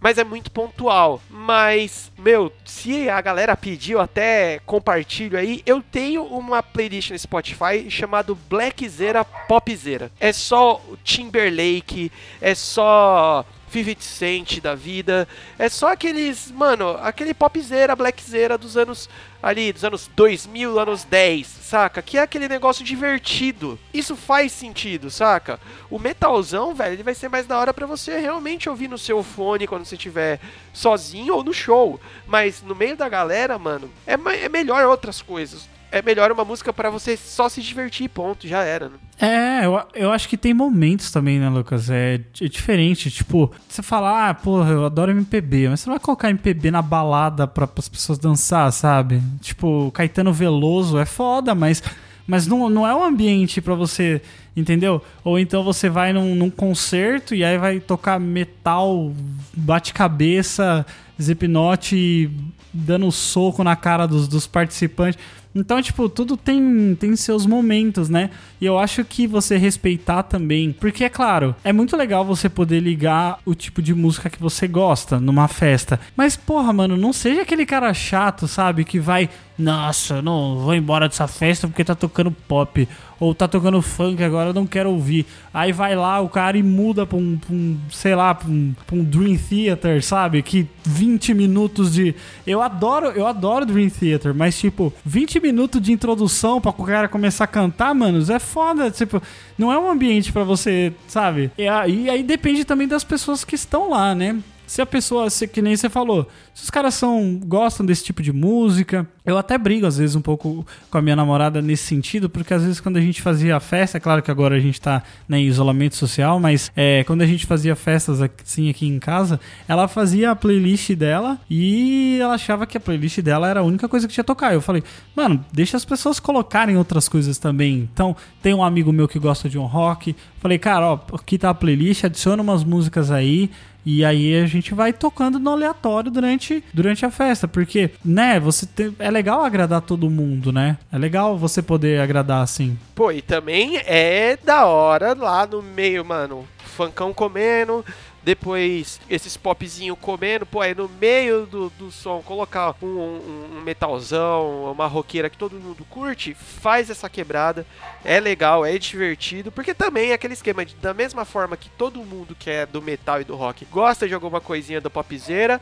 Mas é muito pontual. Mas, meu, se a galera pediu, até compartilho aí. Eu tenho uma playlist no Spotify chamado Blackzera Popzera. É só Timberlake, é só 50 Cent da vida. É só aqueles, mano, aquele popzera, blackzera dos anos ali, dos anos 2000, anos 10, saca? Que é aquele negócio divertido. Isso faz sentido, saca? O metalzão, velho, ele vai ser mais da hora para você realmente ouvir no seu fone quando você estiver sozinho ou no show. Mas no meio da galera, mano, é, é melhor outras coisas é melhor uma música para você só se divertir, ponto, já era. Né? É, eu, eu acho que tem momentos também, né, Lucas? É, é diferente. Tipo, você fala, ah, porra, eu adoro MPB, mas você não vai colocar MPB na balada pra, as pessoas dançar, sabe? Tipo, Caetano Veloso é foda, mas. Mas não, não é um ambiente para você, entendeu? Ou então você vai num, num concerto e aí vai tocar metal, bate-cabeça, Zipnote dando soco na cara dos, dos participantes. Então, tipo, tudo tem, tem seus momentos, né? E eu acho que você respeitar também. Porque, é claro, é muito legal você poder ligar o tipo de música que você gosta numa festa. Mas, porra, mano, não seja aquele cara chato, sabe? Que vai. Nossa, não vou embora dessa festa porque tá tocando pop. Ou tá tocando funk agora, eu não quero ouvir. Aí vai lá o cara e muda pra um, pra um sei lá, pra um, pra um Dream Theater, sabe? Que 20 minutos de. Eu adoro, eu adoro Dream Theater, mas tipo, 20 minutos de introdução pra o cara começar a cantar, manos, é foda. Tipo, não é um ambiente pra você, sabe? E aí, aí depende também das pessoas que estão lá, né? Se a pessoa, se, que nem você falou, se os caras são gostam desse tipo de música, eu até brigo às vezes um pouco com a minha namorada nesse sentido, porque às vezes quando a gente fazia festa, é claro que agora a gente tá né, em isolamento social, mas é, quando a gente fazia festas assim aqui em casa, ela fazia a playlist dela e ela achava que a playlist dela era a única coisa que tinha tocar. Eu falei, mano, deixa as pessoas colocarem outras coisas também. Então, tem um amigo meu que gosta de um rock. Falei, cara, ó, aqui tá a playlist, adiciona umas músicas aí. E aí a gente vai tocando no aleatório durante, durante a festa, porque, né, você tem, é legal agradar todo mundo, né? É legal você poder agradar assim. Pô, e também é da hora lá no meio, mano. Funkão comendo, depois esses popzinho comendo, pô, aí no meio do, do som colocar um, um, um metalzão, uma roqueira que todo mundo curte, faz essa quebrada, é legal, é divertido, porque também é aquele esquema de, da mesma forma que todo mundo que é do metal e do rock gosta de alguma coisinha da popzeira,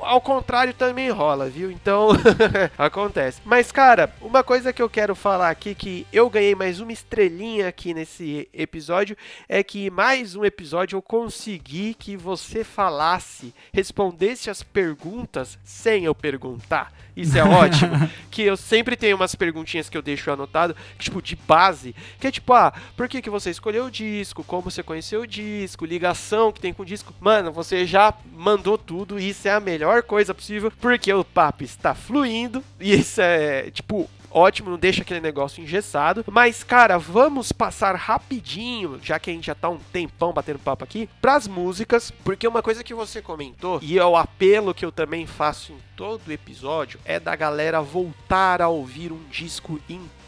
ao contrário também rola, viu? Então, acontece. Mas, cara, uma coisa que eu quero falar aqui, que eu ganhei mais uma estrelinha aqui nesse episódio, é que mais um episódio eu consegui que você falasse, respondesse as perguntas sem eu perguntar. Isso é ótimo. que eu sempre tenho umas perguntinhas que eu deixo anotado, tipo, de base, que é tipo, ah, por que, que você escolheu o disco? Como você conheceu o disco? Ligação que tem com o disco? Mano, você já mandou tudo, isso é a melhor coisa possível, porque o papo está fluindo, e isso é, tipo, ótimo, não deixa aquele negócio engessado. Mas, cara, vamos passar rapidinho, já que a gente já tá um tempão batendo papo aqui, pras músicas, porque uma coisa que você comentou, e é o apelo que eu também faço em todo episódio, é da galera voltar a ouvir um disco inteiro,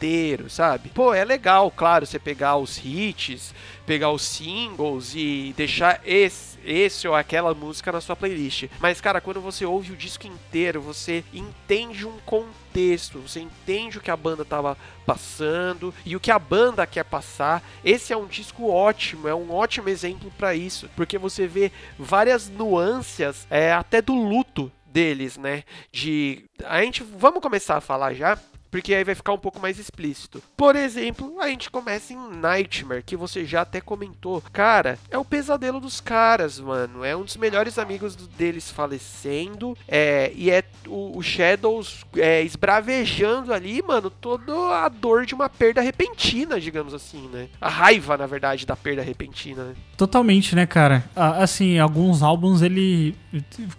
sabe? Pô, é legal, claro, você pegar os hits, pegar os singles e deixar esse, esse ou aquela música na sua playlist. Mas, cara, quando você ouve o disco inteiro, você entende um contexto, você entende o que a banda tava passando e o que a banda quer passar. Esse é um disco ótimo, é um ótimo exemplo para isso, porque você vê várias nuances, é, até do luto deles, né? De a gente vamos começar a falar já, porque aí vai ficar um pouco mais explícito. Por exemplo, a gente começa em Nightmare, que você já até comentou. Cara, é o pesadelo dos caras, mano. É um dos melhores amigos deles falecendo. É, e é o, o Shadows é, esbravejando ali, mano, toda a dor de uma perda repentina, digamos assim, né? A raiva, na verdade, da perda repentina, né? Totalmente, né, cara? Assim, alguns álbuns ele.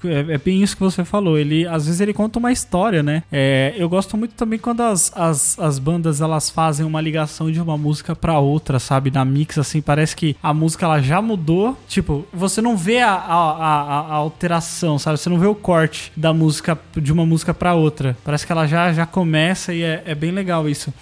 É, é bem isso que você falou. Ele, às vezes, ele conta uma história, né? É, eu gosto muito também quando as, as, as bandas elas fazem uma ligação de uma música pra outra, sabe? Na mix, assim, parece que a música ela já mudou. Tipo, você não vê a, a, a- a alteração, sabe? Você não vê o corte da música de uma música pra outra. Parece que ela já, já começa e é, é bem legal isso.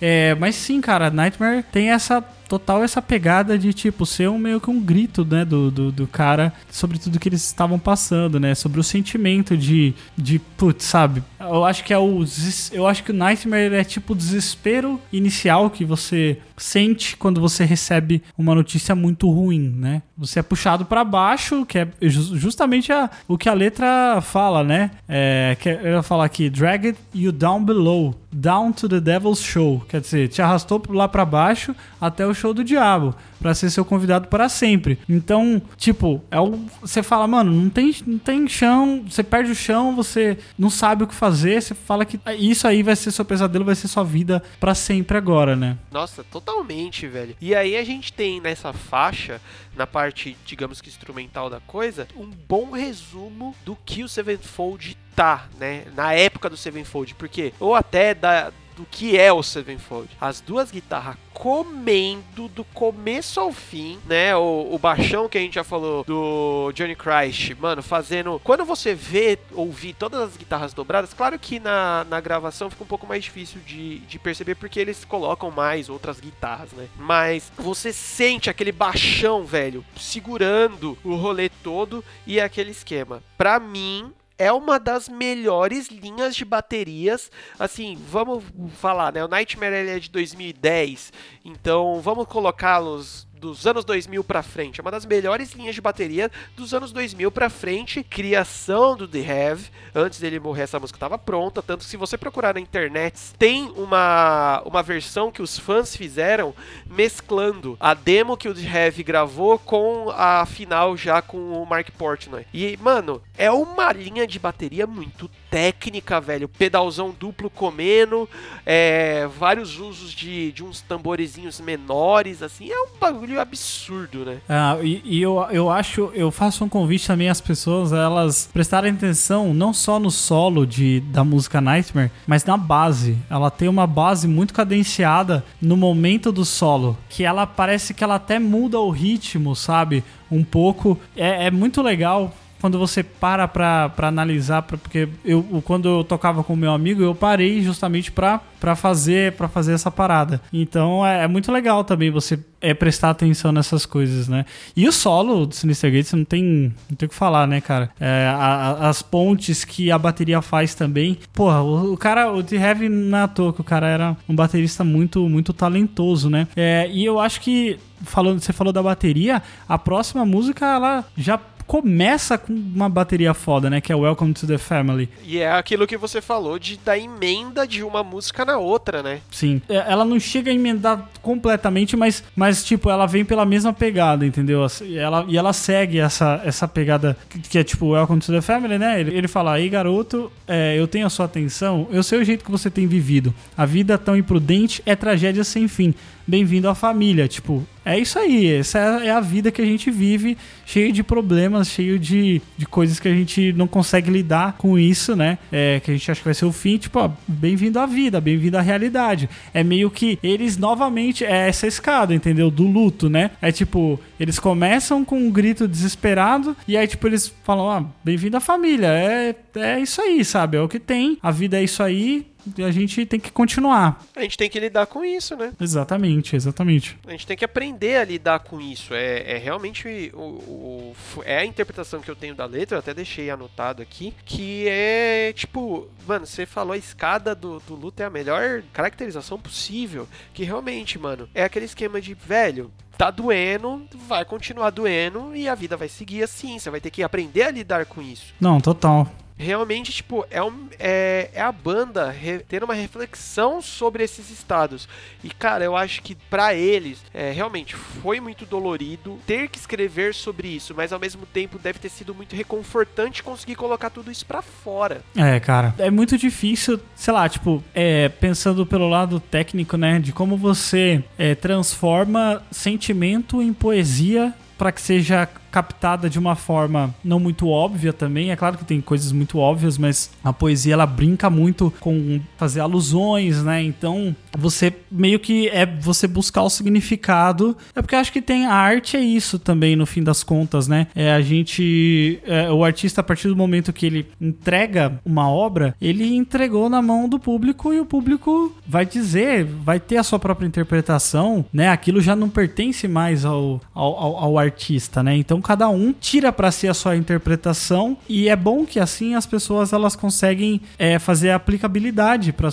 É, mas sim, cara, Nightmare tem essa total essa pegada de tipo ser um meio que um grito, né, do, do, do cara sobre tudo que eles estavam passando, né, sobre o sentimento de de putz, sabe? Eu acho que é o eu acho que o Nightmare é tipo o desespero inicial que você sente quando você recebe uma notícia muito ruim, né? Você é puxado pra baixo, que é ju- justamente a, o que a letra fala, né? É, que eu ia falar aqui, dragged you down below, down to the devil's show. Quer dizer, te arrastou lá pra baixo até o show do diabo, pra ser seu convidado para sempre. Então, tipo, é o, você fala, mano, não tem, não tem chão, você perde o chão, você não sabe o que fazer, você fala que isso aí vai ser seu pesadelo, vai ser sua vida pra sempre agora, né? Nossa, totalmente, velho. E aí a gente tem nessa faixa, na parte, digamos que instrumental da coisa, um bom resumo do que o Sevenfold tá, né? Na época do Sevenfold, porque ou até da do que é o Sevenfold. As duas guitarras comendo do começo ao fim, né? O, o baixão que a gente já falou do Johnny Christ, mano, fazendo. Quando você vê, ouvir todas as guitarras dobradas, claro que na, na gravação fica um pouco mais difícil de, de perceber porque eles colocam mais outras guitarras, né? Mas você sente aquele baixão, velho, segurando o rolê todo e aquele esquema. Pra mim, é uma das melhores linhas de baterias. Assim, vamos falar, né? O Nightmare é de 2010, então vamos colocá-los dos anos 2000 pra frente. É uma das melhores linhas de bateria dos anos 2000 pra frente. Criação do The Have. Antes dele morrer, essa música estava pronta. Tanto que se você procurar na internet, tem uma, uma versão que os fãs fizeram mesclando a demo que o The Have gravou com a final já com o Mark Portnoy. E, mano, é uma linha de bateria muito técnica, velho. Pedalzão duplo comendo, é, vários usos de, de uns tamborezinhos menores, assim. É um bagulho absurdo, né? Ah, e, e eu, eu acho, eu faço um convite também às pessoas elas prestarem atenção não só no solo de, da música Nightmare, mas na base. Ela tem uma base muito cadenciada no momento do solo, que ela parece que ela até muda o ritmo, sabe? Um pouco. É, é muito legal quando você para pra, analisar, pra, porque eu, quando eu tocava com o meu amigo, eu parei justamente pra, fazer, pra fazer essa parada. Então é, é muito legal também você é, prestar atenção nessas coisas, né? E o solo do Sinister Gates não tem, não tem o que falar, né, cara? É, a- as pontes que a bateria faz também. Porra, o, o cara, o The Heavy à toa que o cara era um baterista muito, muito talentoso, né? É, e eu acho que, falando, você falou da bateria, a próxima música, ela já começa com uma bateria foda, né? Que é Welcome to the Family. E é aquilo que você falou de da emenda de uma música na outra, né? Sim. É, Ela não chega a emendar completamente, mas, mas tipo, ela vem pela mesma pegada, entendeu? Ela, e ela segue essa, essa pegada que, é tipo Welcome to the Family, né? Ele, ele fala, aí garoto, é, eu tenho a sua atenção, eu sei o jeito que você tem vivido. A vida tão imprudente é tragédia sem fim. Bem-vindo à família. Tipo, é isso aí. Essa é a vida que a gente vive, cheio de problemas, cheio de, de coisas que a gente não consegue lidar com isso, né? É, que a gente acha que vai ser o fim. Tipo, bem-vindo à vida, bem-vindo à realidade. É meio que eles novamente. É essa escada, entendeu? Do luto, né? É tipo, eles começam com um grito desesperado e aí, tipo, eles falam: ó, bem-vindo à família. É, é isso aí, sabe? É o que tem. A vida é isso aí. E a gente tem que continuar. A gente tem que lidar com isso, né? Exatamente, exatamente. A gente tem que aprender a lidar com isso. É, é realmente o, o- é a interpretação que eu tenho da letra, eu até deixei anotado aqui, que é tipo, mano, você falou a escada do, do luto é a melhor caracterização possível. Que realmente, mano, é aquele esquema de, velho, tá doendo, vai continuar doendo e a vida vai seguir assim. Você vai ter que aprender a lidar com isso. Não, total. Realmente, tipo, é, um, é, é a banda re- tendo uma reflexão sobre esses estados. E, cara, eu acho que pra eles, é, realmente, foi muito dolorido ter que escrever sobre isso, mas ao mesmo tempo deve ter sido muito reconfortante conseguir colocar tudo isso pra fora. É, cara. É muito difícil, sei lá, tipo, é, pensando pelo lado técnico, né? De como você é, transforma sentimento em poesia para que seja captada de uma forma não muito óbvia também. É claro que tem coisas muito óbvias, mas a poesia ela brinca muito com fazer alusões, né? Então, você meio que é você buscar o significado. É porque eu acho que tem a arte é isso também no fim das contas, né? É a gente é, o artista a partir do momento que ele entrega uma obra, ele entregou na mão do público e o público vai dizer, vai ter a sua própria interpretação, né? Aquilo já não pertence mais ao, ao, ao- ao artista, né? Então cada um tira pra si a sua interpretação e é bom que assim as pessoas elas conseguem é, fazer aplicabilidade para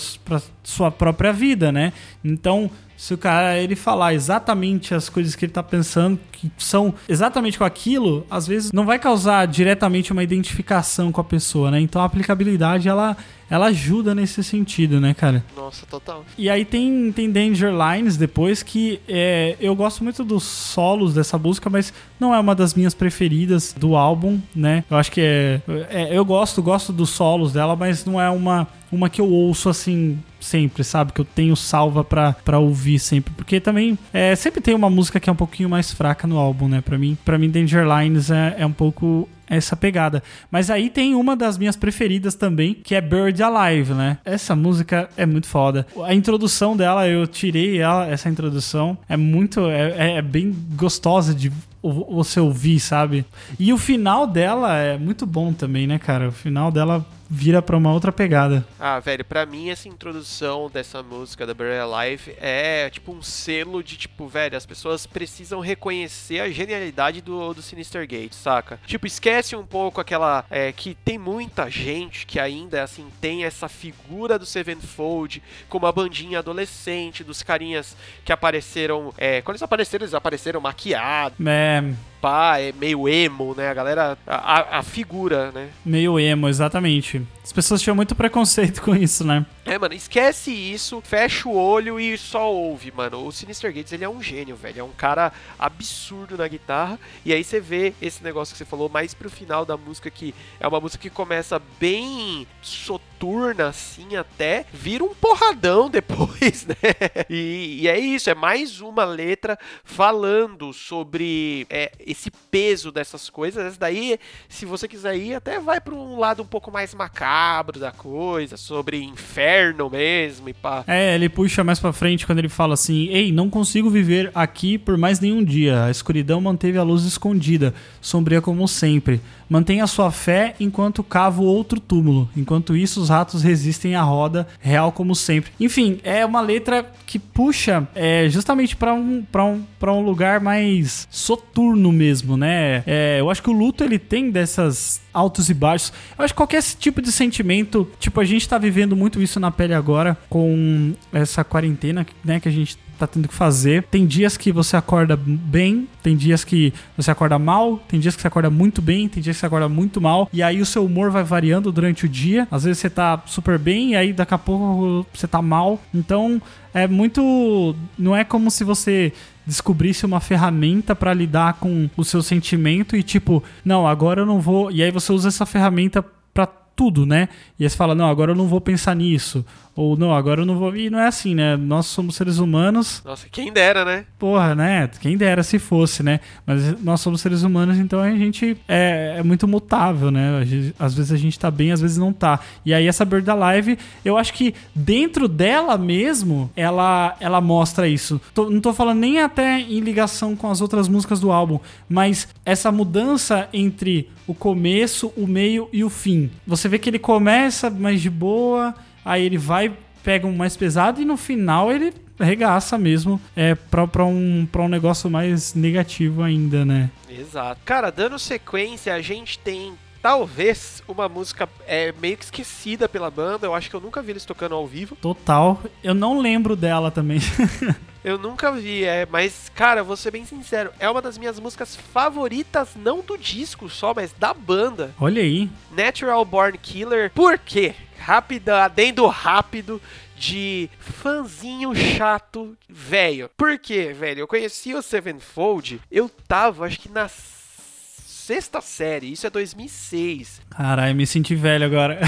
sua própria vida, né? Então se o cara ele falar exatamente as coisas que ele tá pensando, que são exatamente com aquilo, às vezes não vai causar diretamente uma identificação com a pessoa, né? Então a aplicabilidade ela, ela ajuda nesse sentido, né, cara? Nossa, total. E aí tem, tem Danger Lines depois que é, eu gosto muito dos solos dessa música, mas não é uma das minhas preferidas do álbum, né? Eu acho que é, é- eu gosto, gosto dos solos dela, mas não é uma uma que eu ouço assim sempre, sabe? Que eu tenho salva pra, pra ouvir sempre, porque também é, sempre tem uma música que é um pouquinho mais fraca no álbum, né? Pra mim, para mim Danger Lines é, é um pouco essa pegada. Mas aí tem uma das minhas preferidas também, que é Bird Alive, né? Essa música é muito foda. A introdução dela, eu tirei ela, essa introdução. É muito. É, é bem gostosa de você ouvir, sabe? E o final dela é muito bom também, né, cara? O final dela vira pra uma outra pegada. Ah, velho, pra mim essa introdução dessa música da Bury Alive é tipo um selo de tipo, velho, as pessoas precisam reconhecer a genialidade do, do Sinister Gate, saca? Tipo, esquece um pouco aquela. É, que tem muita gente que ainda, assim, tem essa figura do Sevenfold como a bandinha adolescente, dos carinhas que apareceram. É, quando eles apareceram, eles apareceram maquiados, É Um, pá, é meio emo, né? A galera. A, a- figura, né? meio emo, exatamente. As pessoas tinham muito preconceito com isso, né? É, mano, esquece isso, fecha o olho e só ouve, mano. O Sinister Gates, ele é um gênio, velho. É um cara absurdo na guitarra. E aí você vê esse negócio que você falou mais pro final da música, que é uma música que começa bem soturna, assim, até. Vira um porradão depois, né? E, e é isso, é mais uma letra falando sobre é, esse peso dessas coisas. Essa daí, se você quiser ir, até vai pra um lado um pouco mais macabro da coisa, sobre inferno mesmo e pá. É, ele puxa mais pra frente quando ele fala assim: Ei, não consigo viver aqui por mais nenhum dia. A escuridão manteve a luz escondida, sombria como sempre. Mantenha sua fé enquanto cavo outro túmulo. Enquanto isso, os ratos resistem à roda, real como sempre. Enfim, é uma letra que puxa é, justamente pra um, pra um, um lugar mais soturno mesmo, né? É, eu acho que o luto ele tem dessas altos e baixos. Eu acho que qualquer tipo de sentimento, tipo, a gente tá vivendo muito isso na pele agora com essa quarentena, né, que a gente tá tendo que fazer. Tem dias que você acorda bem, tem dias que você acorda mal, tem dias que você acorda muito bem, tem dias que você acorda muito mal, e aí o seu humor vai variando durante o dia. Às vezes você tá super bem, e aí daqui a pouco você tá mal. Então, é muito. Não é como se você descobrisse uma ferramenta pra lidar com o seu sentimento e tipo, não, agora eu não vou. E aí você usa essa ferramenta tudo, né? E aí você fala, não, agora eu não vou pensar nisso. Ou não, agora eu não vou. E não é assim, né? Nós somos seres humanos, Nossa, quem dera, né? porra, né? Quem dera se fosse, né? Mas nós somos seres humanos, então a gente é, é muito mutável, né? Gente- às vezes a gente tá bem, às vezes não tá. E aí essa Bird Alive, eu acho que dentro dela mesmo, ela, ela mostra isso. Tô- não tô falando nem até em ligação com as outras músicas do álbum, mas essa mudança entre o começo, o meio e o fim. Você vê que ele começa mais de boa, aí ele vai, pega um mais pesado e no final ele regaça mesmo é, pra, pra, um, pra um negócio mais negativo ainda, né? Exato. Cara, dando sequência, a gente tem talvez uma música é, meio que esquecida pela banda. Eu acho que eu nunca vi eles tocando ao vivo. Total. Eu não lembro dela também. Eu nunca vi, é, mas, cara, vou ser bem sincero, é uma das minhas músicas favoritas, não do disco só, mas da banda. Olha aí. Natural Born Killer. Por quê? Rápida, adendo rápido de fãzinho chato velho. Por quê, velho? Eu conheci o Sevenfold, eu tava, acho que na sexta série, isso é 2006. Caralho, me senti velho agora.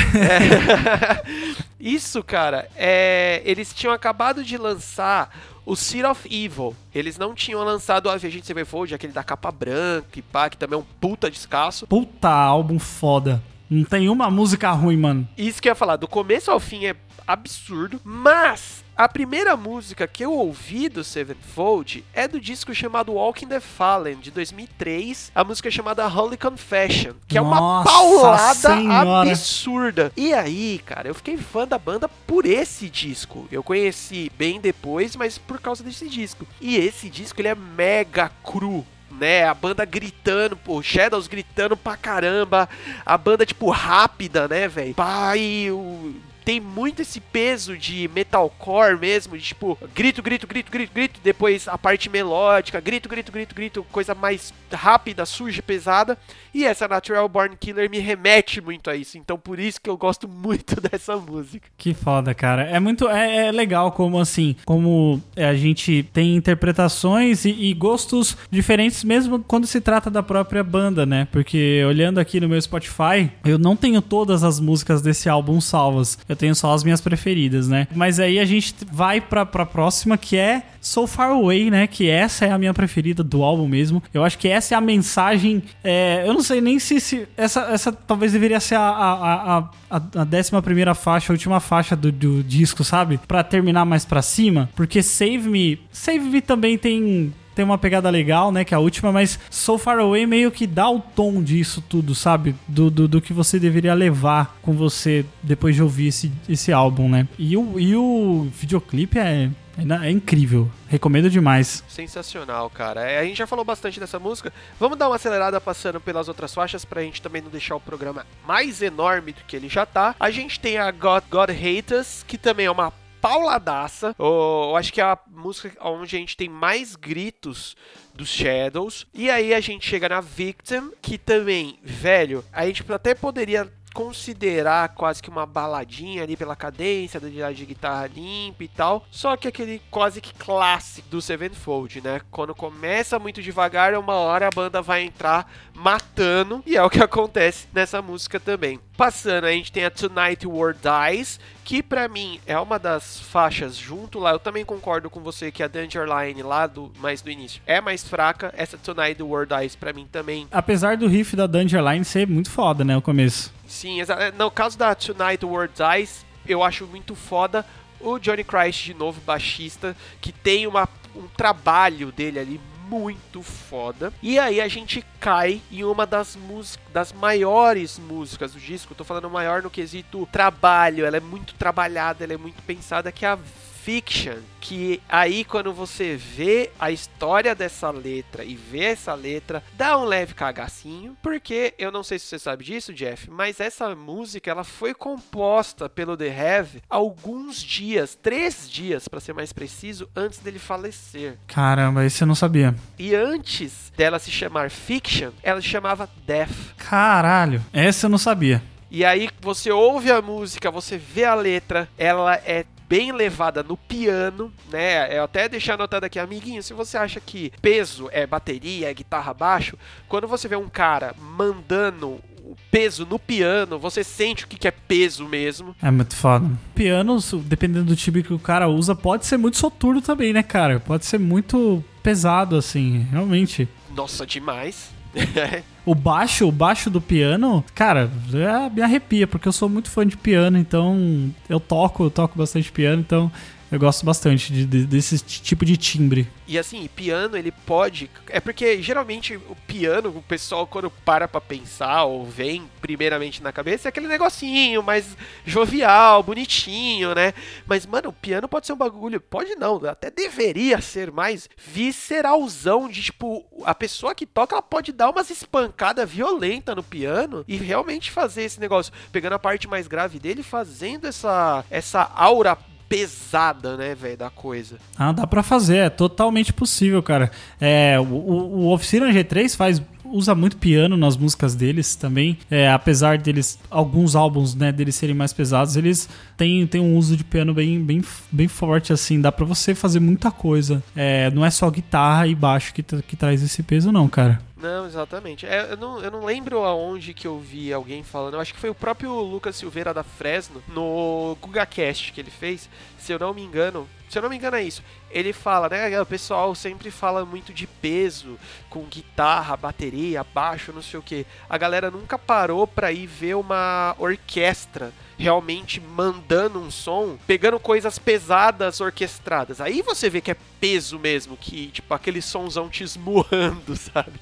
Isso, cara, é, eles tinham acabado de lançar o Seed of Evil. Eles não tinham lançado o Agent Sevenfold, aquele da capa branca e pá, que também é um puta descasso. Puta álbum foda. Não tem uma música ruim, mano. Isso que eu ia falar, do começo ao fim é absurdo, mas a primeira música que eu ouvi do Sevenfold é do disco chamado Walking the Fallen, de 2003, a música chamada Holy Confession, que é uma Nossa paulada Senhora. absurda. E aí, cara, eu fiquei fã da banda por esse disco. Eu conheci bem depois, mas por causa desse disco. E esse disco, ele é mega cru, né? A banda gritando, pô, Shadows gritando pra caramba. A banda, tipo, rápida, né, velho? Pai, o. Tem muito esse peso de metalcore mesmo, de tipo, grito, grito, grito, grito, grito, depois a parte melódica, grito, grito, grito, grito, coisa mais rápida, suja, pesada. E essa Natural Born Killer me remete muito a isso, então por isso que eu gosto muito dessa música. Que foda, cara. É muito. É, é legal como assim. Como é, a gente tem interpretações e, e gostos diferentes, mesmo quando se trata da própria banda, né? Porque olhando aqui no meu Spotify, eu não tenho todas as músicas desse álbum salvas. Eu tenho só as minhas preferidas, né? Mas aí a gente vai pra, pra próxima, que é So Far Away, né? Que essa é a minha preferida do álbum mesmo. Eu acho que essa é a mensagem. é, eu não sei nem se, se essa, essa talvez deveria ser a, a, a, a, a décima primeira faixa, a última faixa do, do disco, sabe? Pra terminar mais pra cima. Porque Save Me. Save Me também tem tem uma pegada legal, né? Que é a última, mas So Far Away meio que dá o tom disso tudo, sabe? Do, do, do que você deveria levar com você depois de ouvir esse, esse álbum, né? E o, e o videoclipe é, é, é incrível. Recomendo demais. Sensacional, cara. É, a gente já falou bastante dessa música. Vamos dar uma acelerada passando pelas outras faixas pra gente também não deixar o programa mais enorme do que ele já tá. A gente tem a God, God Hate Us, que também é uma pauladaça. Eu acho que é a música onde a gente tem mais gritos dos Shadows. E aí a gente chega na Victim, que também, velho, a gente até poderia considerar quase que uma baladinha ali pela cadência de, de guitarra limpa e tal. Só que aquele quase que clássico do Sevenfold, né? Quando começa muito devagar, uma hora a banda vai entrar matando. E é o que acontece nessa música também. Passando, a gente tem a Tonight War Dies, que pra mim é uma das faixas junto lá. Eu também concordo com você que a Danger Line lá do mais do início é mais fraca. Essa Tonight War Dies pra mim também Apesar do riff da Danger Line ser muito foda, né? O começo. Sim, exa- no caso da Tonight World Dies, eu acho muito foda o Johnny Christ, de novo, baixista, que tem uma, um trabalho dele ali muito foda. E aí a gente cai em uma das músicas, das maiores músicas do disco. Eu tô falando maior no quesito trabalho, ela é muito trabalhada, ela é muito pensada, que é a Fiction, que aí quando você vê a história dessa letra e vê essa letra, dá um leve cagacinho, porque eu não sei se você sabe disso, Jeff, mas essa música ela foi composta pelo The Have alguns dias, três dias para ser mais preciso, antes dele falecer. Caramba, isso eu não sabia. E antes dela se chamar Fiction, ela se chamava Death. Caralho, essa eu não sabia. E aí você ouve a música, você vê a letra, ela é bem levada no piano, né? Eu até deixar anotado aqui, amiguinho, se você acha que peso é bateria, é guitarra baixo, quando você vê um cara mandando o peso no piano, você sente o que que é peso mesmo. É muito foda. Piano, dependendo do tipo que o cara usa, pode ser muito soturno também, né, cara? Pode ser muito pesado, assim, realmente. Nossa, demais. O baixo, o baixo do piano, cara, é, me arrepia, porque eu sou muito fã de piano, então eu toco, eu toco bastante piano, então eu gosto bastante de- de- desse tipo de timbre. E assim, piano ele pode. É porque geralmente o piano, o pessoal quando para pra pensar ou vem primeiramente na cabeça, é aquele negocinho mais jovial, bonitinho, né? Mas, mano, o piano pode ser um bagulho. Pode não, até deveria ser mais visceralzão de tipo. A pessoa que toca, ela pode dar umas espancadas violentas no piano e realmente fazer esse negócio. Pegando a parte mais grave dele, fazendo essa, essa aura pesada, né, velho, da coisa. Ah, dá pra fazer, é totalmente possível, cara. É, o, o Oficina G3 faz usa muito piano nas músicas deles também. É, apesar deles alguns álbuns, né, deles serem mais pesados, eles têm, têm um uso de piano bem, bem, bem forte assim, dá pra você fazer muita coisa. É, não é só guitarra e baixo que, que traz esse peso não, cara. Não, exatamente. É, eu, não, eu não lembro aonde que eu vi alguém falando. Eu acho que foi o próprio Lucas Silveira da Fresno, no GugaCast que ele fez. Se eu não me engano. Se eu não me engano é isso. Ele fala, né? O pessoal sempre fala muito de peso, com guitarra, bateria, baixo, não sei o que. A galera nunca parou pra ir ver uma orquestra realmente mandando um som, pegando coisas pesadas orquestradas. Aí você vê que é peso mesmo, que tipo aquele sonzão te esmurrando, sabe?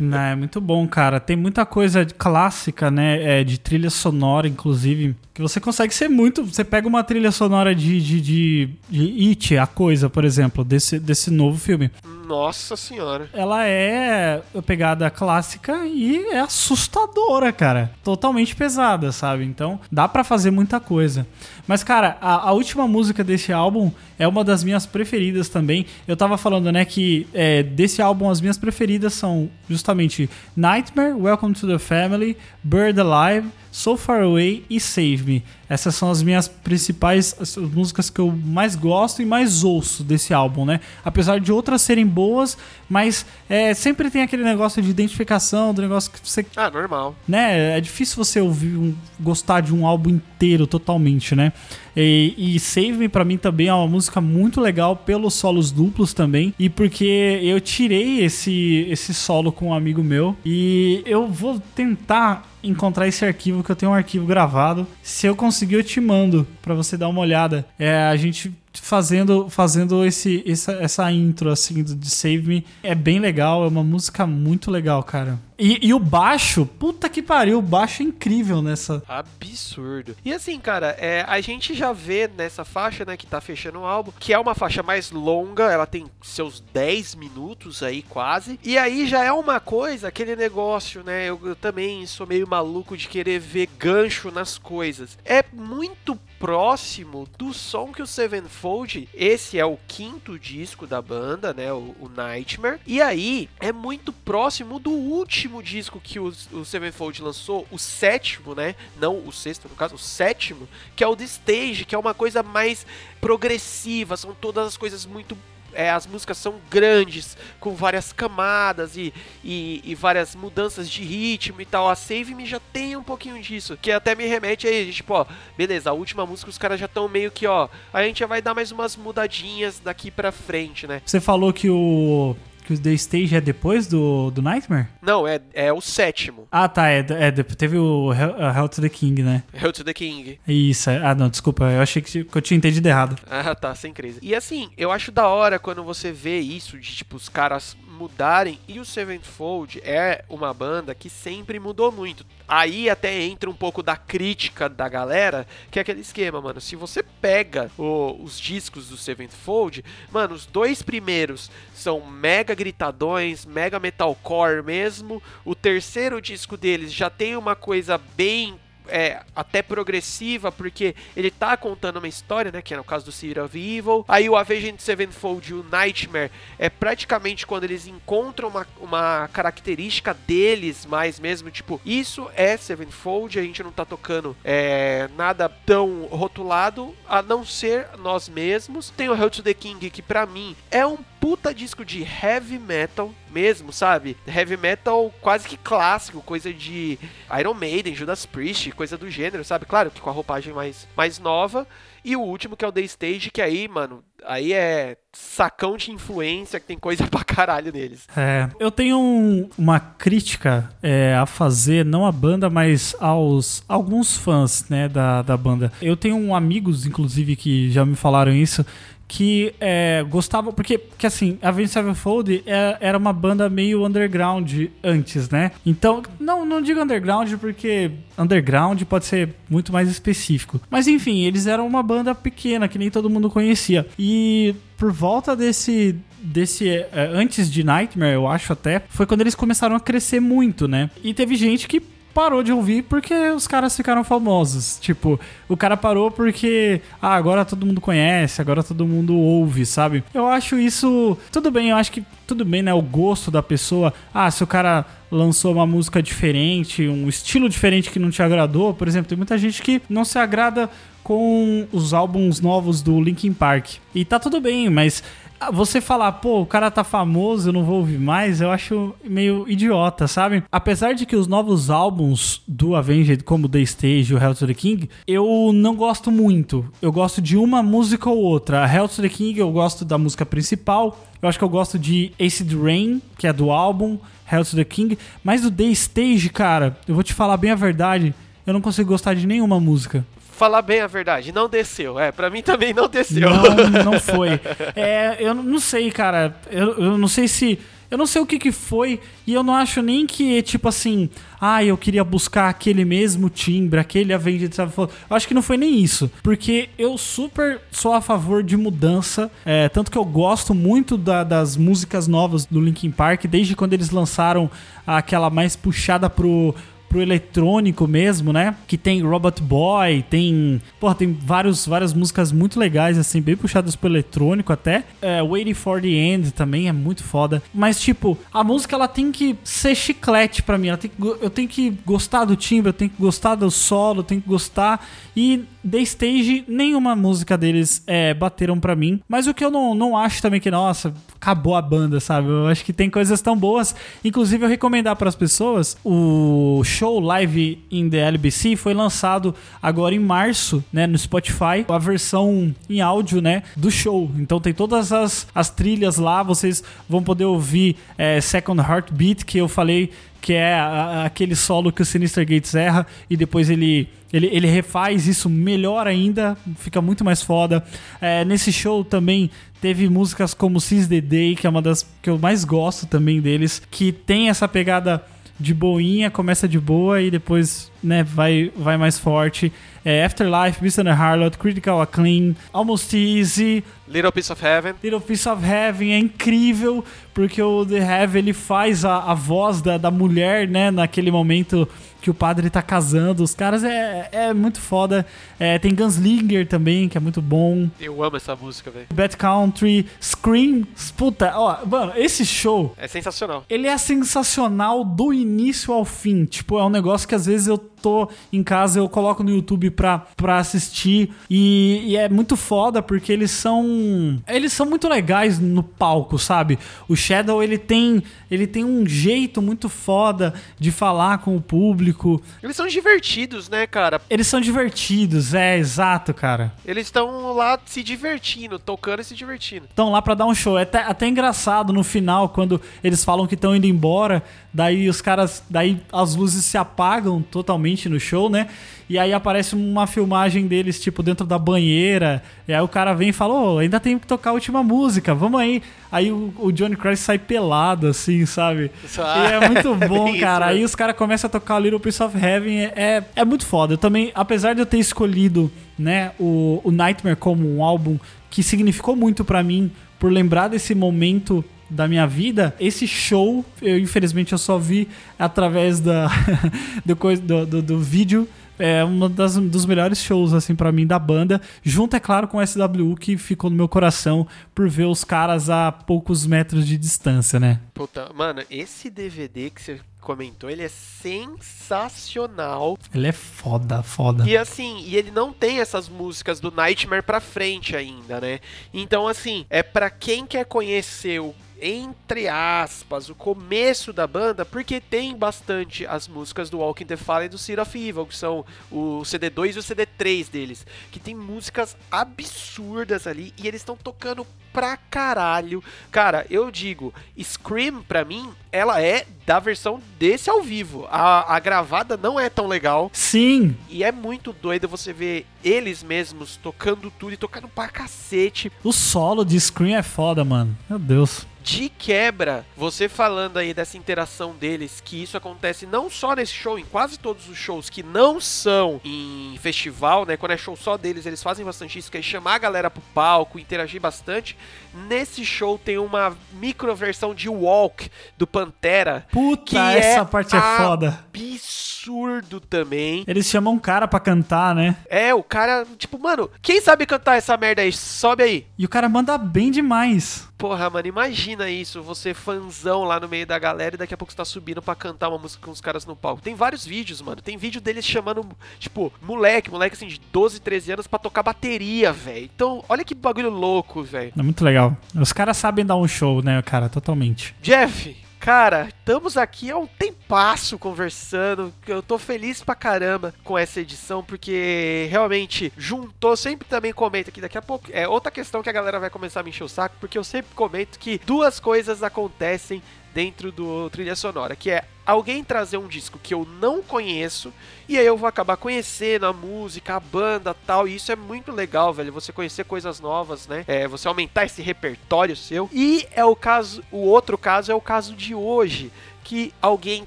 Não, é muito bom, cara. Tem muita coisa clássica, né? é, de trilha sonora, inclusive, que você consegue ser muito. Você pega uma trilha sonora de, de, de, de It, a coisa, por exemplo, desse, desse novo filme. Nossa senhora. Ela é a pegada clássica e é assustadora, cara. Totalmente pesada, sabe? Então dá pra fazer muita coisa. Mas, cara, a, a última música desse álbum é uma das minhas preferidas também. Eu tava falando, né, que é, desse álbum as minhas preferidas são justamente Nightmare, Welcome to the Family, Bird Alive, So Far Away e Save Me. Essas são as minhas principais as músicas que eu mais gosto e mais ouço desse álbum, né? Apesar de outras serem boas, mas é, sempre tem aquele negócio de identificação, do negócio que você Ah, normal. né? É difícil você ouvir um, gostar de um álbum inteiro totalmente, né? E, e Save Me pra mim também é uma música muito legal pelos solos duplos também e porque eu tirei esse esse solo com um amigo meu e eu vou tentar encontrar esse arquivo que eu tenho um arquivo gravado. Se eu conseguir eu te mando pra você dar uma olhada. É, a gente fazendo, fazendo esse, essa, essa intro, assim, de Save Me. É bem legal, é uma música muito legal, cara. E, e o baixo, puta que pariu, o baixo é incrível nessa. Absurdo. E assim, cara, é, a gente já vê nessa faixa, né, que tá fechando o álbum, que é uma faixa mais longa, ela tem seus 10 minutos aí quase. E aí já é uma coisa, aquele negócio, né? Eu, eu também sou meio maluco de querer ver gancho nas coisas. É muito próximo do som que o Sevenfold, esse é o quinto disco da banda, né, o, o Nightmare, e aí é muito próximo do último disco que o, o Sevenfold lançou, o sétimo, né, não o sexto no caso, o sétimo, que é o The Stage, que é uma coisa mais progressiva, são todas as coisas muito é, as músicas são grandes, com várias camadas e, e, e, várias mudanças de ritmo e tal. A Save Me já tem um pouquinho disso, que até me remete aí, tipo, ó, beleza, a última música os caras já estão meio que, ó, a gente já vai dar mais umas mudadinhas daqui pra frente, né? Você falou que o que o The Stage é depois do, do Nightmare? Não, é, é o sétimo. Ah, tá. É, é, teve o Hell, to the King, né? Hell to the King. Isso. é- Ah, não, desculpa. Eu achei que, que eu tinha entendido errado. Ah, tá, sem crise. E assim, eu acho da hora quando você vê isso, de tipo, os caras mudarem. E o Sevenfold é uma banda que sempre mudou muito. Aí até entra um pouco da crítica da galera, que é aquele esquema, mano. Se você pega o- os discos do Sevenfold, mano, os dois primeiros são mega gritadões, mega metalcore mesmo. O terceiro disco deles já tem uma coisa bem é, até progressiva, porque ele tá contando uma história, né? Que é no caso do City of Evil. Aí o Avenged Sevenfold e o Nightmare é praticamente quando eles encontram uma, uma característica deles mais mesmo. Tipo, isso é Sevenfold, a gente não tá tocando é, nada tão rotulado, a não ser nós mesmos. Tem o Hell to the King, que pra mim é um puta disco de heavy metal mesmo, sabe? Heavy metal quase que clássico, coisa de Iron Maiden, Judas Priest, coisa do gênero, sabe? Claro que com a roupagem mais, mais nova. E o último que é o The Stage, que aí, mano, aí é sacão de influência, que tem coisa pra caralho neles. É, eu tenho um- uma crítica é, a fazer, não à banda, mas aos alguns fãs né, da, da banda. Eu tenho um amigos, inclusive, que já me falaram isso, que é, gostavam, porque, porque assim, a Avenged Sevenfold é- era uma banda meio underground antes, né? Então, não, não digo underground porque underground pode ser muito mais específico. Mas enfim, eles eram uma banda pequena que nem todo mundo conhecia. E por volta desse desse é, antes de Nightmare, eu acho até, foi quando eles começaram a crescer muito, né? E teve gente que parou de ouvir porque os caras ficaram famosos. Tipo, o cara parou porque ah, agora todo mundo conhece, agora todo mundo ouve, sabe? Eu acho isso tudo bem, eu acho que tudo bem, né, o gosto da pessoa. Ah, se o cara lançou uma música diferente, um estilo diferente que não te agradou, por exemplo, tem muita gente que não se agrada com os álbuns novos do Linkin Park. E tá tudo bem, mas você falar, pô, o cara tá famoso, eu não vou ouvir mais, eu acho meio idiota, sabe? Apesar de que os novos álbuns do Avenged, como The Stage e o Hell to the King, eu não gosto muito. Eu gosto de uma música ou outra. A Hell to the King eu gosto da música principal. Eu acho que eu gosto de Acid Rain, que é do álbum Hell to the King. Mas do The Stage, cara, eu vou te falar bem a verdade, eu não consigo gostar de nenhuma música. Falar bem a verdade, não desceu. É, pra mim também não desceu. Não, não foi. É, eu não sei, cara. Eu, eu não sei se. Eu não sei o que que foi e eu não acho nem que, tipo assim, ah, eu queria buscar aquele mesmo timbre, aquele Avenged Sevenfold. Eu acho que não foi nem isso. Porque eu super sou a favor de mudança. é, tanto que eu gosto muito da- das músicas novas do Linkin Park, desde quando eles lançaram aquela mais puxada pro pro eletrônico mesmo, né? Que tem Robot Boy, tem. Porra, tem vários, várias músicas muito legais, assim, bem puxadas pro eletrônico até. É, Waiting for the End também é muito foda. Mas, tipo, a música ela tem que ser chiclete pra mim. Ela tem que, eu tenho que gostar do timbre, eu tenho que gostar do solo, eu tenho que gostar. E The Stage, nenhuma música deles é, bateram pra mim. Mas o que eu não, não acho também que, nossa, acabou a banda, sabe? Eu acho que tem coisas tão boas. Inclusive, eu recomendar pras pessoas o show Live in the LBC foi lançado agora em março, né, no Spotify, a versão em áudio, né, do show. Então tem todas as, as trilhas lá, vocês vão poder ouvir é, Second Heartbeat, que eu falei que é a- aquele solo que o Sinister Gates erra e depois ele, ele, ele refaz isso melhor ainda, fica muito mais foda. É, nesse show também teve músicas como Seize the Day, que é uma das que eu mais gosto também deles, que tem essa pegada de boinha, começa de boa e depois né, vai, vai mais forte. É, Afterlife, Beast and Harlot, Critical Acclaim, Almost Easy, Little Piece of Heaven. Little Piece of Heaven é incrível, porque o The Heaven ele faz a, a voz da, da mulher, né, naquele momento que o padre tá casando. Os caras é, é muito foda. É, tem Gunslinger também, que é muito bom. Eu amo essa música, velho. Bad Country, Scream. Puta, ó, mano, esse show. É sensacional. Ele é sensacional do início ao fim. Tipo, é um negócio que às vezes eu tô em casa, eu coloco no YouTube pra, pra assistir. E, e é muito foda porque eles são. Eles são muito legais no palco, sabe? O Shadow, ele tem. Ele tem um jeito muito foda de falar com o público. Eles são divertidos, né, cara? Eles são divertidos, é exato, cara. Eles estão lá se divertindo, tocando e se divertindo. estão lá pra dar um show. É até, até engraçado no final, quando eles falam que estão indo embora, daí os caras. Daí as luzes se apagam totalmente no show, né? E aí aparece uma filmagem deles, tipo, dentro da banheira. E aí o cara vem e fala, ô, ainda tem que tocar a última música, vamos aí. Aí o, o Johnny Christ sai pelado, assim, sabe? Ah, e é muito é bom, isso cara. aí os caras começam a tocar Little Piece of Heaven. É, é, é muito foda. Eu também, apesar de eu ter escolhido, né, o, o Nightmare como um álbum que significou muito pra mim, por lembrar desse momento da minha vida, esse show, eu infelizmente eu só vi através da, do, do, do, do vídeo. É um das, dos melhores shows, assim, pra mim, da banda. Junto, é claro, com o SWU, que ficou no meu coração por ver os caras a poucos metros de distância, né? Puta, mano, esse DVD que você comentou, ele é sensacional. Ele é foda, foda. E assim, e ele não tem essas músicas do Nightmare pra frente ainda, né? Então, assim, é pra quem quer conhecer o entre aspas, o começo da banda, porque tem bastante as músicas do Walking the Fire e do Seed of Evil, que são o CD2 e o CD3 deles, que tem músicas absurdas ali e eles estão tocando pra caralho. Cara, eu digo, Scream pra mim, ela é da versão desse ao vivo. A, a gravada não é tão legal. Sim, E é muito doido você ver eles mesmos tocando tudo e tocando pra cacete. o solo de Scream é foda, mano. Meu Deus. De quebra, você falando aí dessa interação deles, que isso acontece não só nesse show, em quase todos os shows que não são em festival, né? Quando é show só deles, eles fazem bastante isso, que é chamar a galera pro palco, interagir bastante. Nesse show tem uma micro versão de Walk do Pantera. Puta, que essa parte é foda. Absurdo também. Eles chamam um cara pra cantar, né? É, o cara, tipo, mano, quem sabe cantar essa merda aí? Sobe aí. E o cara manda bem demais. Porra, mano, imagina isso, você fanzão lá no meio da galera e daqui a pouco você tá subindo pra cantar uma música com os caras no palco. Tem vários vídeos, mano. Tem vídeo deles chamando, tipo, moleque, moleque assim de 12, 13 anos pra tocar bateria, velho. Então, olha que bagulho louco, velho. É muito legal. Os caras sabem dar um show, né, cara? Totalmente. Jeff, cara, estamos aqui há um tempasso conversando. Eu tô feliz pra caramba com essa edição, porque realmente juntou. Sempre também comento aqui daqui a pouco. É outra questão que a galera vai começar a me encher o saco, porque eu sempre comento que duas coisas acontecem dentro do trilha sonora, que é alguém trazer um disco que eu não conheço e aí eu vou acabar conhecendo a música, a banda, tal, e isso é muito legal, velho, você conhecer coisas novas, né? É, você aumentar esse repertório seu. E é o caso, o outro caso é o caso de hoje, que alguém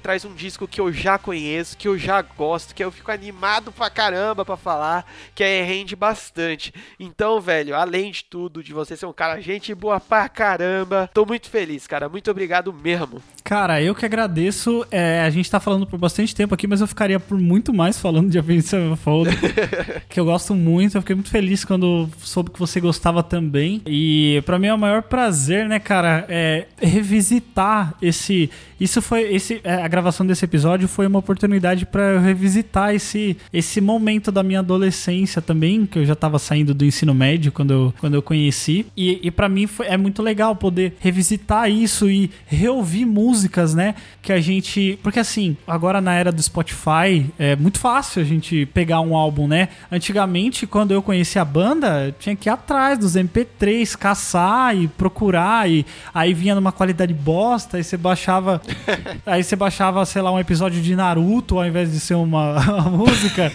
traz um disco que eu já conheço, que eu já gosto, que eu fico animado pra caramba pra falar, que aí rende bastante. Então, velho, além de tudo, de você ser um cara gente boa pra caramba, tô muito feliz, cara. Muito obrigado mesmo. Cara, eu que agradeço. É, a gente tá falando por bastante tempo aqui, mas eu ficaria por muito mais falando de Avenged Sevenfold, que eu gosto muito. Eu fiquei muito feliz quando soube que você gostava também. E pra mim é o maior prazer, né, cara, é revisitar esse. Isso foi esse é, a gravação desse episódio foi uma oportunidade pra eu revisitar esse esse momento da minha adolescência também, que eu já tava saindo do ensino médio quando eu, quando eu conheci. E, e para mim foi, é muito legal poder revisitar isso e reouvir música músicas, né? Que a gente. Porque assim, agora na era do Spotify é muito fácil a gente pegar um álbum, né? Antigamente, quando eu conheci a banda, eu tinha que ir atrás dos MP3, caçar e procurar. E aí vinha numa qualidade bosta, aí você baixava. aí você baixava, sei lá, um episódio de Naruto ao invés de ser uma, uma música.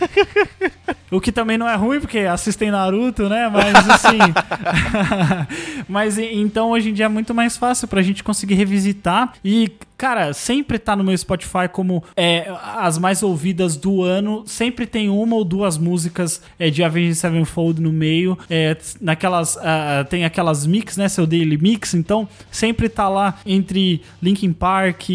O que também não é ruim, porque assistem Naruto, né? Mas assim. Mas então hoje em dia é muito mais fácil pra gente conseguir revisitar. E, cara, sempre tá no meu Spotify como é, as mais ouvidas do ano. Sempre tem uma ou duas músicas é, de Avenged Sevenfold no meio. É, naquelas. ah, tem aquelas mix, né? Seu Daily Mix. Então sempre tá lá entre Linkin Park,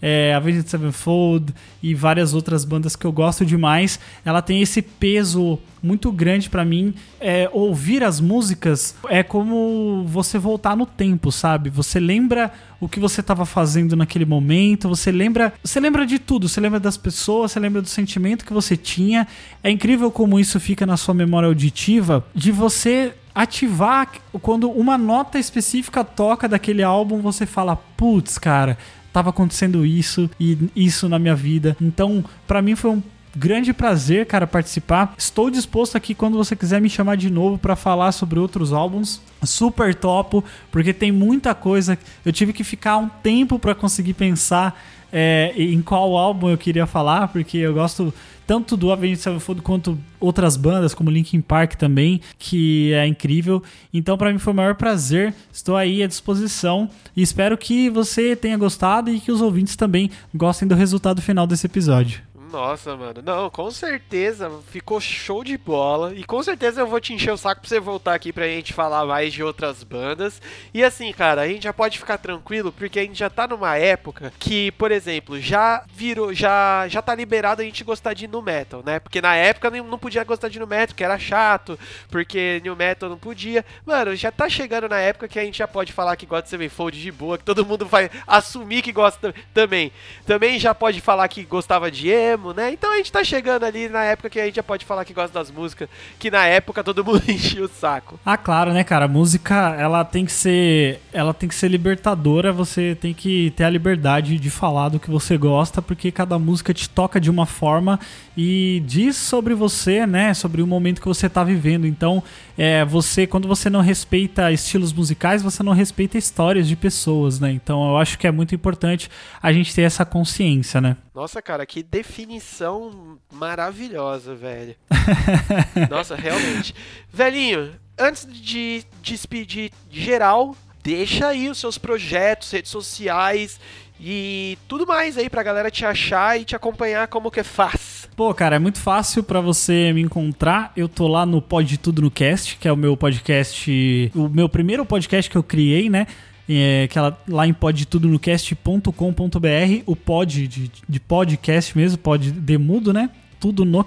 é, Avenged Sevenfold e várias outras bandas que eu gosto demais. Ela tem esse peso muito grande pra mim. É, ouvir as músicas é como você voltar no tempo, sabe? Você lembra o que você estava fazendo naquele momento, você lembra, você lembra de tudo, você lembra das pessoas, você lembra do sentimento que você tinha. É incrível como isso fica na sua memória auditiva de você ativar quando uma nota específica toca daquele álbum, você fala, putz, cara, tava acontecendo isso e isso na minha vida. Então, pra mim foi um grande prazer, cara, participar. Estou disposto aqui quando você quiser me chamar de novo pra falar sobre outros álbuns. Super topo, porque tem muita coisa. Eu tive que ficar um tempo pra conseguir pensar é, em qual álbum eu queria falar, porque eu gosto tanto do Avenged Sevenfold quanto outras bandas, como Linkin Park também, que é incrível. Então, pra mim foi o maior prazer. Estou aí à disposição e espero que você tenha gostado e que os ouvintes também gostem do resultado final desse episódio. Nossa, mano. Não, com certeza ficou show de bola. E com certeza eu vou te encher o saco pra você voltar aqui pra gente falar mais de outras bandas. E assim, cara, a gente já pode ficar tranquilo porque a gente já tá numa época que, por exemplo, já virou, já já tá liberado a gente gostar de nu metal, né? Porque na época não podia gostar de nu metal, que era chato, porque new metal não podia. Mano, já tá chegando na época que a gente já pode falar que gosta de Sevenfold de boa, que todo mundo vai assumir que gosta também. Também já pode falar que gostava de emo, né? Então a gente tá chegando ali na época que a gente já pode falar que gosta das músicas, que na época todo mundo enchia o saco. Ah, claro, né, cara? A música, ela tem que ser, ela tem que ser libertadora, você tem que ter a liberdade de falar do que você gosta, porque cada música te toca de uma forma e diz sobre você, né, sobre o momento que você tá vivendo. Então, é, você quando você não respeita estilos musicais, você não respeita histórias de pessoas, né? Então, eu acho que é muito importante a gente ter essa consciência, né? Nossa, cara, que definição maravilhosa, velho. Nossa, realmente. Velhinho, antes de despedir geral, deixa aí os seus projetos, redes sociais e tudo mais aí pra galera te achar e te acompanhar como que faz. Pô, cara, é muito fácil pra você me encontrar. Eu tô lá no Pod Tudo no Cast, que é o meu podcast, o meu primeiro podcast que eu criei, né? É, que ela, lá em podtudonocast.com.br, o pod de, de podcast mesmo, pod de mudo, né? Tudo no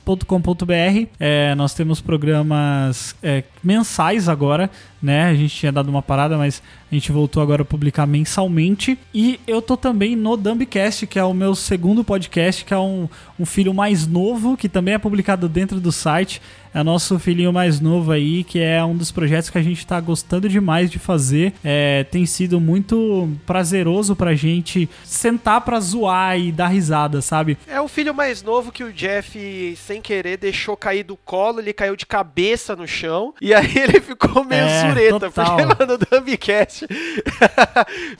cast.com.br. É, nós temos programas é, mensais agora, né? A gente tinha dado uma parada, mas a gente voltou agora a publicar mensalmente. E eu tô também no Dumbcast, que é o meu segundo podcast, que é um, um filho mais novo, que também é publicado dentro do site. É nosso filhinho mais novo aí, que é um dos projetos que a gente tá gostando demais de fazer. É, tem sido muito prazeroso pra gente sentar pra zoar e dar risada, sabe? É o filho mais novo que o Jeff, sem querer, deixou cair do colo, ele caiu de cabeça no chão, e aí ele ficou meio É, sureta, total. porque lá no Dumbcast.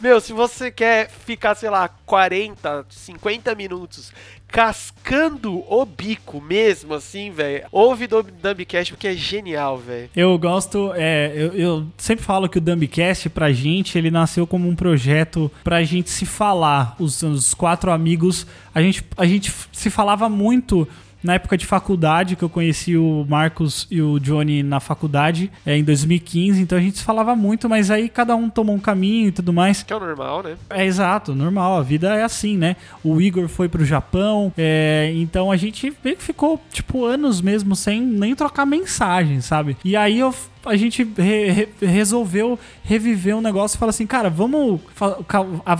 Meu, se você quer ficar, sei lá, 40, 50 minutos cascando o bico mesmo, assim, velho, ouve do Dumbcast porque é genial, velho. Eu gosto, é, eu, eu sempre falo que o Dumbcast pra gente, ele nasceu como um projeto pra gente se falar. Os, os quatro amigos, a gente, a gente se falava muito na época de faculdade, que eu conheci o Marcos e o Johnny na faculdade, é, em 2015, então a gente se falava muito, mas aí cada um tomou um caminho e tudo mais. Que é o normal, né? É exato, normal, a vida é assim, né? O Igor foi pro Japão, é, então a gente meio que ficou, tipo, anos mesmo sem nem trocar mensagem, sabe? E aí eu a gente re- re- resolveu reviver um negócio e falar assim, cara, vamos fa-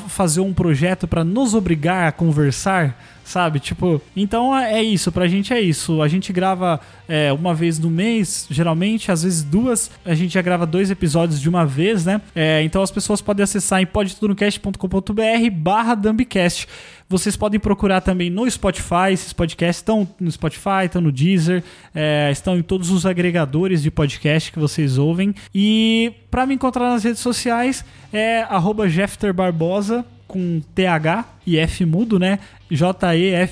fazer um projeto pra nos obrigar a conversar, sabe? Tipo, então é isso, pra gente é isso. A gente grava é, uma vez no mês, geralmente, às vezes duas. A gente já grava dois episódios de uma vez, né? É, então as pessoas podem acessar em podtudonocast.com.br barra Dumbcast. Vocês podem procurar também no Spotify. Esses podcasts estão no Spotify, estão no Deezer, é, estão em todos os agregadores de podcast que vocês ouvem. E para me encontrar nas redes sociais é arroba Jeffter Barbosa com TH e F mudo, né?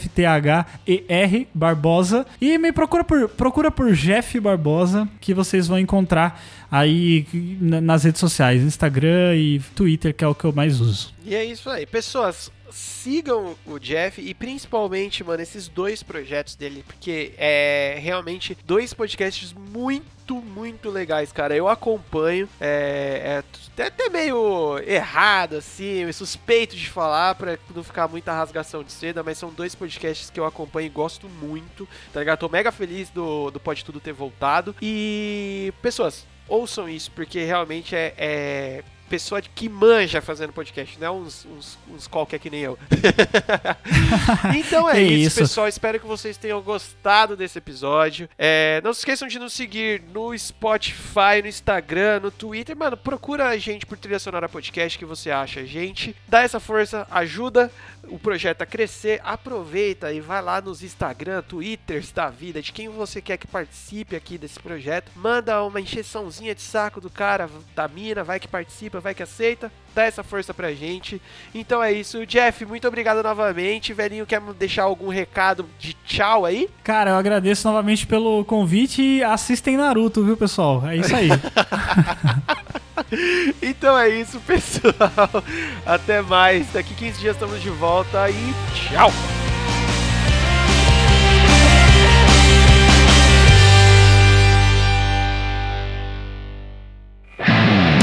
J-E-F-T-H-E-R Barbosa. E me procura por, procura por Jeff Barbosa, que vocês vão encontrar aí na- nas redes sociais, Instagram e Twitter, que é o que eu mais uso. E é isso aí. Pessoas, sigam o Jeff e principalmente, mano, esses dois projetos dele, porque é realmente dois podcasts muito, muito legais, cara. Eu acompanho, é, é até meio errado, assim, suspeito de falar pra não ficar muita rasgação de seda, mas são dois podcasts que eu acompanho e gosto muito, tá ligado? Tô mega feliz do, do Pode Tudo ter voltado. E, pessoas, ouçam isso, porque realmente é, é pessoa que manja fazendo podcast, não é uns, uns, uns qualquer que nem eu. então é isso, isso. pessoal. Espero que vocês tenham gostado desse episódio. É, não se esqueçam de nos seguir no Spotify, no Instagram, no Twitter. Mano, procura a gente por Trilha Sonora Podcast que você acha a gente. Dá essa força, ajuda o projeto a crescer. Aproveita e vai lá nos Instagram, Twitters da vida, de quem você quer que participe aqui desse projeto. Manda uma encheçãozinha de saco do cara, da mina, vai que participa, vai que aceita. Dá essa força pra gente. Então é isso. Jeff, muito obrigado novamente. Velhinho, quer deixar algum recado de tchau aí? Cara, eu agradeço novamente pelo convite e assistem Naruto, viu, pessoal? É isso aí. Então é isso, pessoal. Até mais. Daqui 15 dias estamos de volta e tchau.